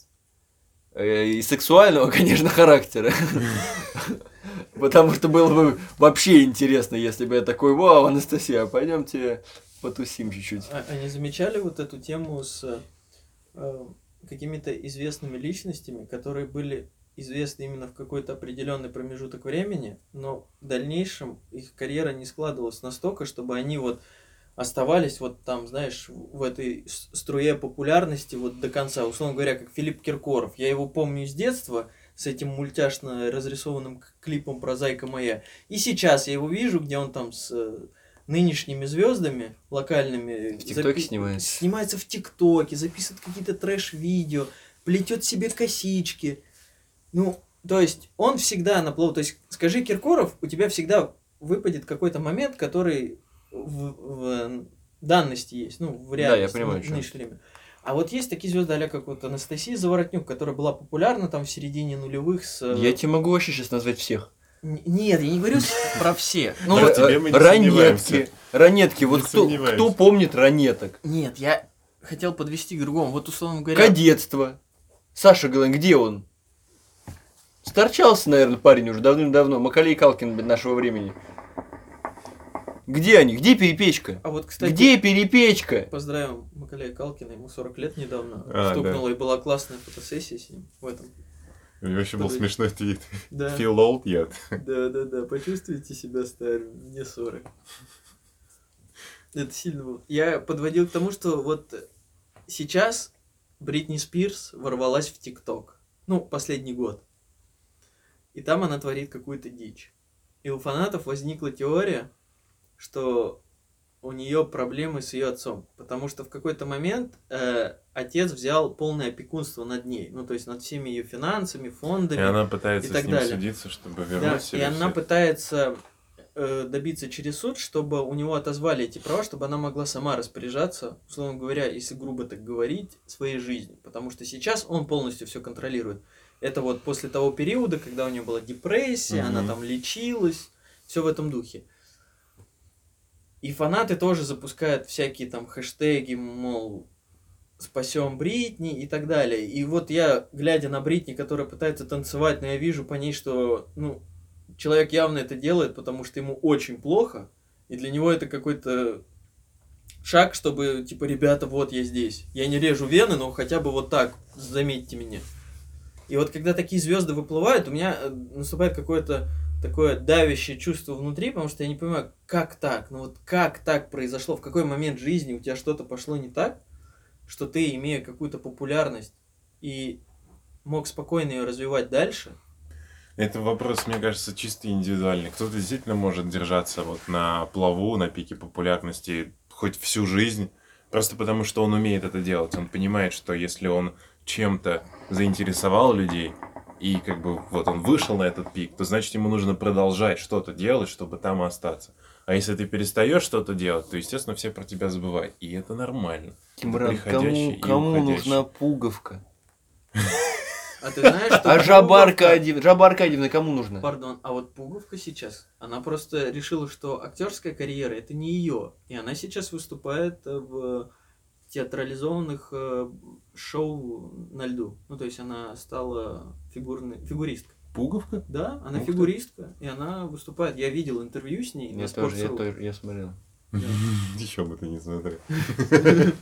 Э, И сексуального, конечно, характера. Потому что было бы вообще интересно, если бы я такой, вау, Анастасия, пойдемте потусим чуть-чуть. А, а не замечали вот эту тему с э, какими-то известными личностями, которые были известны именно в какой-то определенный промежуток времени, но в дальнейшем их карьера не складывалась настолько, чтобы они вот оставались вот там, знаешь, в этой струе популярности вот до конца. Условно говоря, как Филипп Киркоров. Я его помню с детства с этим мультяшно разрисованным клипом про «Зайка моя». И сейчас я его вижу, где он там с э, нынешними звездами локальными В ТикТоке снимается. снимается в ТикТоке, записывает какие-то трэш-видео, плетет себе косички. Ну, то есть он всегда на плаву. То есть скажи Киркоров, у тебя всегда выпадет какой-то момент, который в, в данности есть, ну, в я реальности, понимаю, в о чём нынешнее время. А вот есть такие звезды, а как вот Анастасия Заворотнюк, которая была популярна там в середине нулевых с... э, Я тебе могу вообще сейчас назвать всех. Н- Нет, я не говорю про все. Ну, Да, вот- ранетки. Ранетки. Вот кто, кто помнит ранеток? Нет, я хотел подвести к другому. Вот, условно говоря... Кадетство. Саша Галан, где он? Сторчался, наверное, парень уже давным-давно. Макалей Калкин нашего времени. Где они? Где перепечка? А вот, кстати, Где перепечка? поздравим Макалея Калкина, ему 40 лет недавно А, стукнуло, и была классная фотосессия с ним в этом. У него еще был Подожди. смешной твит. Да, Feel old yet? да, да, да, почувствуйте себя старым, мне 40. Это сильно было. Я подводил к тому, что вот сейчас Бритни Спирс ворвалась в ТикТок. Ну, последний год. И там она творит какую-то дичь. И у фанатов возникла теория, что у нее проблемы с ее отцом. Потому что в какой-то момент э, отец взял полное опекунство над ней. Ну, то есть над всеми ее финансами, И фондами. она пытается и так с ним далее. судиться, чтобы Да, вернуть и себе она пытается э, добиться через суд, чтобы у него отозвали эти права, чтобы она могла сама распоряжаться, условно говоря, если грубо так говорить, своей жизнью. Потому что сейчас он полностью все контролирует. Это вот после того периода, когда у нее была депрессия, она Мгм. там лечилась, все в этом духе. И фанаты тоже запускают всякие там хэштеги, мол, спасем Бритни и так далее. И вот я, глядя на Бритни, которая пытается танцевать, но я вижу по ней, что, ну, человек явно это делает, потому что ему очень плохо, и для него это какой-то шаг, чтобы, типа, ребята, вот я здесь. Я не режу вены, но хотя бы вот так, заметьте меня. И вот когда такие звезды выплывают, у меня э, наступает какое-то такое давящее чувство внутри, потому что я не понимаю, как так? Ну вот как так произошло? В какой момент жизни у тебя что-то пошло не так, что ты, имея какую-то популярность и мог спокойно ее развивать дальше, Это вопрос, мне кажется, чисто индивидуальный. Кто-то действительно может держаться вот на плаву, на пике популярности хоть всю жизнь, просто потому что он умеет это делать. Он понимает, что если он чем-то заинтересовал людей, и как бы вот он вышел на этот пик, то значит ему нужно продолжать что-то делать, чтобы там остаться. А если ты перестаешь что-то делать, то, естественно, все про тебя забывают. И это нормально. Кимран, кому, кому нужна пуговка? А ты знаешь, что А Жаба пуговка- Аркадьевна, Жаба Аркадьевна кому нужна? Пардон, а вот Пуговка сейчас, она просто решила, что актерская карьера это не ее. И она сейчас выступает в театрализованных э, шоу на льду. Ну, то есть она стала фигурной, фигуристкой. Пуговка? Да, она Ух ты. фигуристка, и она выступает. Я видел интервью с ней на Я тоже, я тоже, я смотрел. Еще бы ты не смотрел.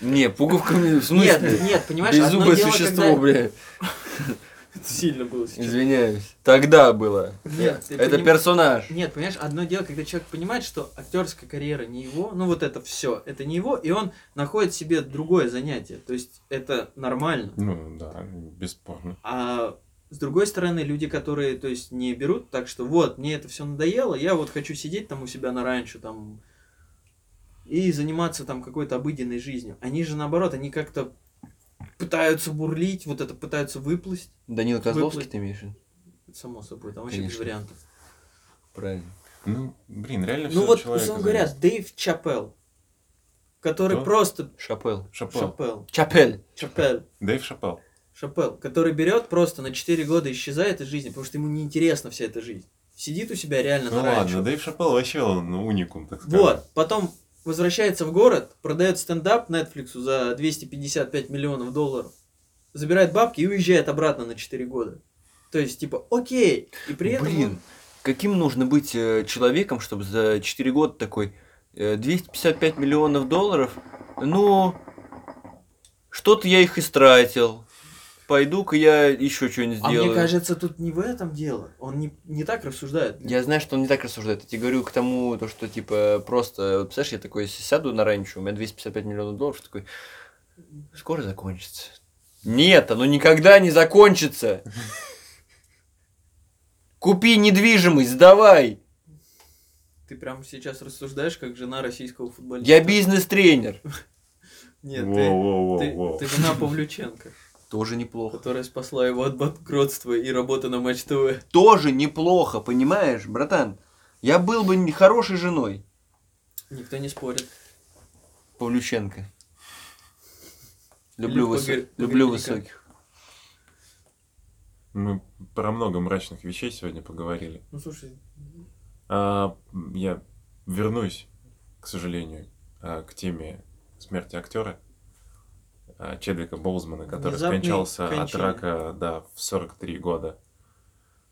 Не, пуговка мне, в Нет, смысле? нет, понимаешь, одно Беззубое существо, бля. Это сильно было сейчас. Извиняюсь. Тогда было. Нет, Это поним- персонаж. Нет, понимаешь, одно дело, когда человек понимает, что актерская карьера не его, ну вот это все, это не его, и он находит себе другое занятие. То есть это нормально. Ну, да, бесспорно. А с другой стороны, люди, которые, то есть, не берут так, что вот, мне это все надоело, я вот хочу сидеть там у себя на ранчо, там, и заниматься там какой-то обыденной жизнью. Они же наоборот, они как-то пытаются бурлить, вот это пытаются выплыть, Данил Козловский Выплыть. ты имеешь? само собой, там вообще без вариантов. Правильно. Ну, блин, реально Ну вот, условно говоря. Дэйв Чапел, который Кто? просто... Шапел. Шапел. Шапел. Чапель. Чапел. Дэйв Шапел. Шапел, который берет просто на 4 года исчезает из жизни, потому что ему неинтересна вся эта жизнь. Сидит у себя реально Ну на ранчо. ладно, Дэйв Шапел вообще он уникум, так сказать. Вот, потом возвращается в город, продает стендап Netflix за 255 миллионов долларов, забирает бабки и уезжает обратно на 4 года. То есть, типа, окей. И при этом... Блин, каким нужно быть э, человеком, чтобы за 4 года такой э, 255 миллионов долларов? Ну, что-то я их истратил. Пойду-ка я еще что-нибудь А сделаю. мне кажется, тут не в этом дело. Он не, не так рассуждает. Я знаю, что он не так рассуждает. Я тебе говорю к тому, то, что типа просто, вот, представляешь, я такой сяду на ранчо, у меня 255 миллионов долларов, такой, скоро закончится. Нет, оно никогда не закончится. Купи недвижимость, сдавай. Ты прямо сейчас рассуждаешь, как жена российского футболиста. Я бизнес-тренер. Нет, ты, ты, ты жена Павлюченко, Тоже неплохо. которая спасла его от банкротства и работы на Матч ТВ. Тоже неплохо, понимаешь, братан? Я был бы не- хорошей женой. Никто не спорит. Павлюченко. Люблю, высо- погор- Люблю высоких. Мы про много мрачных вещей сегодня поговорили. Ну слушай, А, я вернусь, к сожалению, а, к теме смерти актера Чедвика Боузмана, который Внезапной скончался от кончины. рака, да, в 43 года.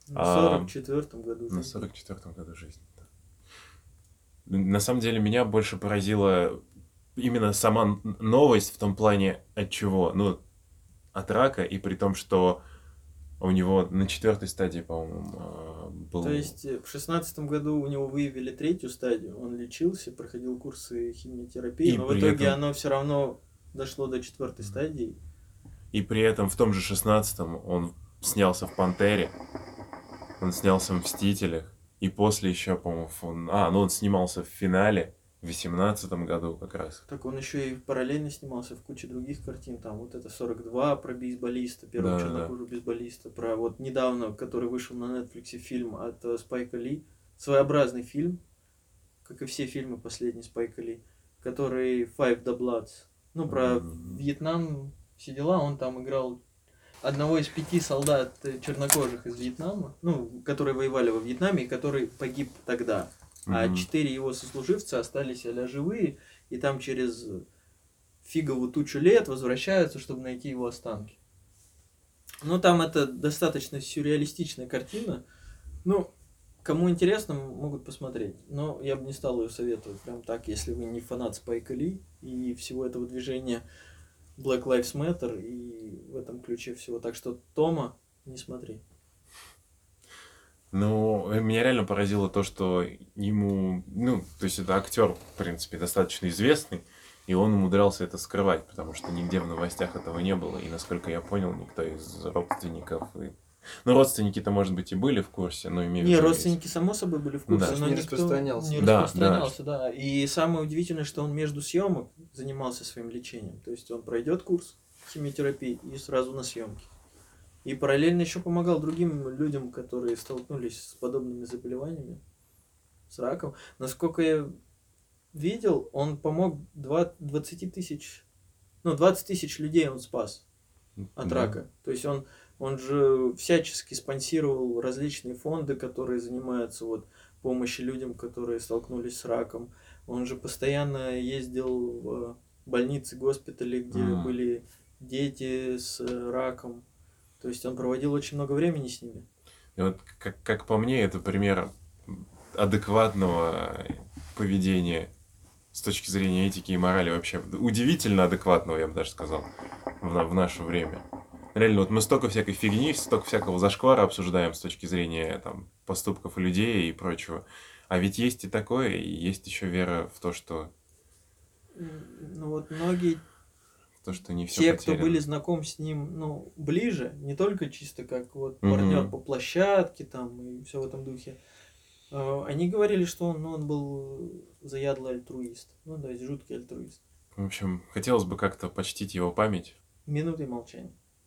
в А, 44-м году. На жизни. 44-м году жизни. да. На самом деле меня больше поразила именно сама новость в том плане, от чего. Ну, от рака, и при том, что у него на четвертой стадии, по-моему, а, был... То есть э, в шестнадцатом году у него выявили третью стадию, он лечился, проходил курсы химиотерапии, И но в итоге этом- оно все равно дошло до четвертой стадии. И при этом в том же шестнадцатом он снялся в «Пантере», он снялся в «Мстителях», и после еще, по-моему, он... А, ну он снимался в финале в восемнадцатом году как раз. Так он еще и параллельно снимался в куче других картин. Там вот это 42 про бейсболиста, первого Да-да-да. чернокожего бейсболиста, про вот недавно, который вышел на Netflix фильм от э, Спайка Ли. Своеобразный фильм, как и все фильмы последние Спайка Ли, который Five the Bloods. Ну, про. Вьетнам, все дела, он там играл одного из пяти солдат э, чернокожих из Вьетнама, ну, которые воевали во Вьетнаме и который погиб тогда а четыре его сослуживца остались а живые, и там через фиговую тучу лет возвращаются, чтобы найти его останки. Ну, там это достаточно сюрреалистичная картина. Ну, кому интересно, могут посмотреть. Но я бы не стал ее советовать прям так, если вы не фанат Спайка Ли и всего этого движения Black Lives Matter и в этом ключе всего. Так что Тома не смотри. Ну, э, меня реально поразило то, что ему, ну, то есть это актер, в принципе, достаточно известный, и он умудрялся это скрывать, потому что нигде в новостях этого не было, и, насколько я понял, никто из родственников и... Ну, родственники-то, может быть, и были в курсе, но имею в Не, виду, родственники, само собой, были в курсе, да. но Не никто распространялся. не Да, распространялся, да. И самое удивительное, что он между съемок занимался своим лечением. То есть он пройдет курс химиотерапии и сразу на съемки. И параллельно еще помогал другим людям, которые столкнулись с подобными заболеваниями. с раком. Насколько я видел, он помог 20 тысяч, ну, 20 тысяч людей он спас от Да. рака. То есть он, он же всячески спонсировал различные фонды, которые занимаются вот помощью людям, которые столкнулись с раком. Он же постоянно ездил в больницы, госпитали, где М. были дети с раком. То есть он проводил очень много времени с ними. И вот, как, как по мне, это пример адекватного поведения с точки зрения этики и морали вообще. Удивительно адекватного, я бы даже сказал, в, в наше время. Реально, вот мы столько всякой фигни, столько всякого зашквара обсуждаем с точки зрения там, поступков людей и прочего. А ведь есть и такое, и есть еще вера в то, что, Ну вот многие в то, что не все те, кто были знакомы с ним, ну, ближе, не только чисто как вот партнер по площадке там и все в этом духе, э, они говорили, что он, ну, он был заядлый альтруист. Ну, то есть жуткий альтруист. В общем, хотелось бы как-то почтить его память. Минуты молчания.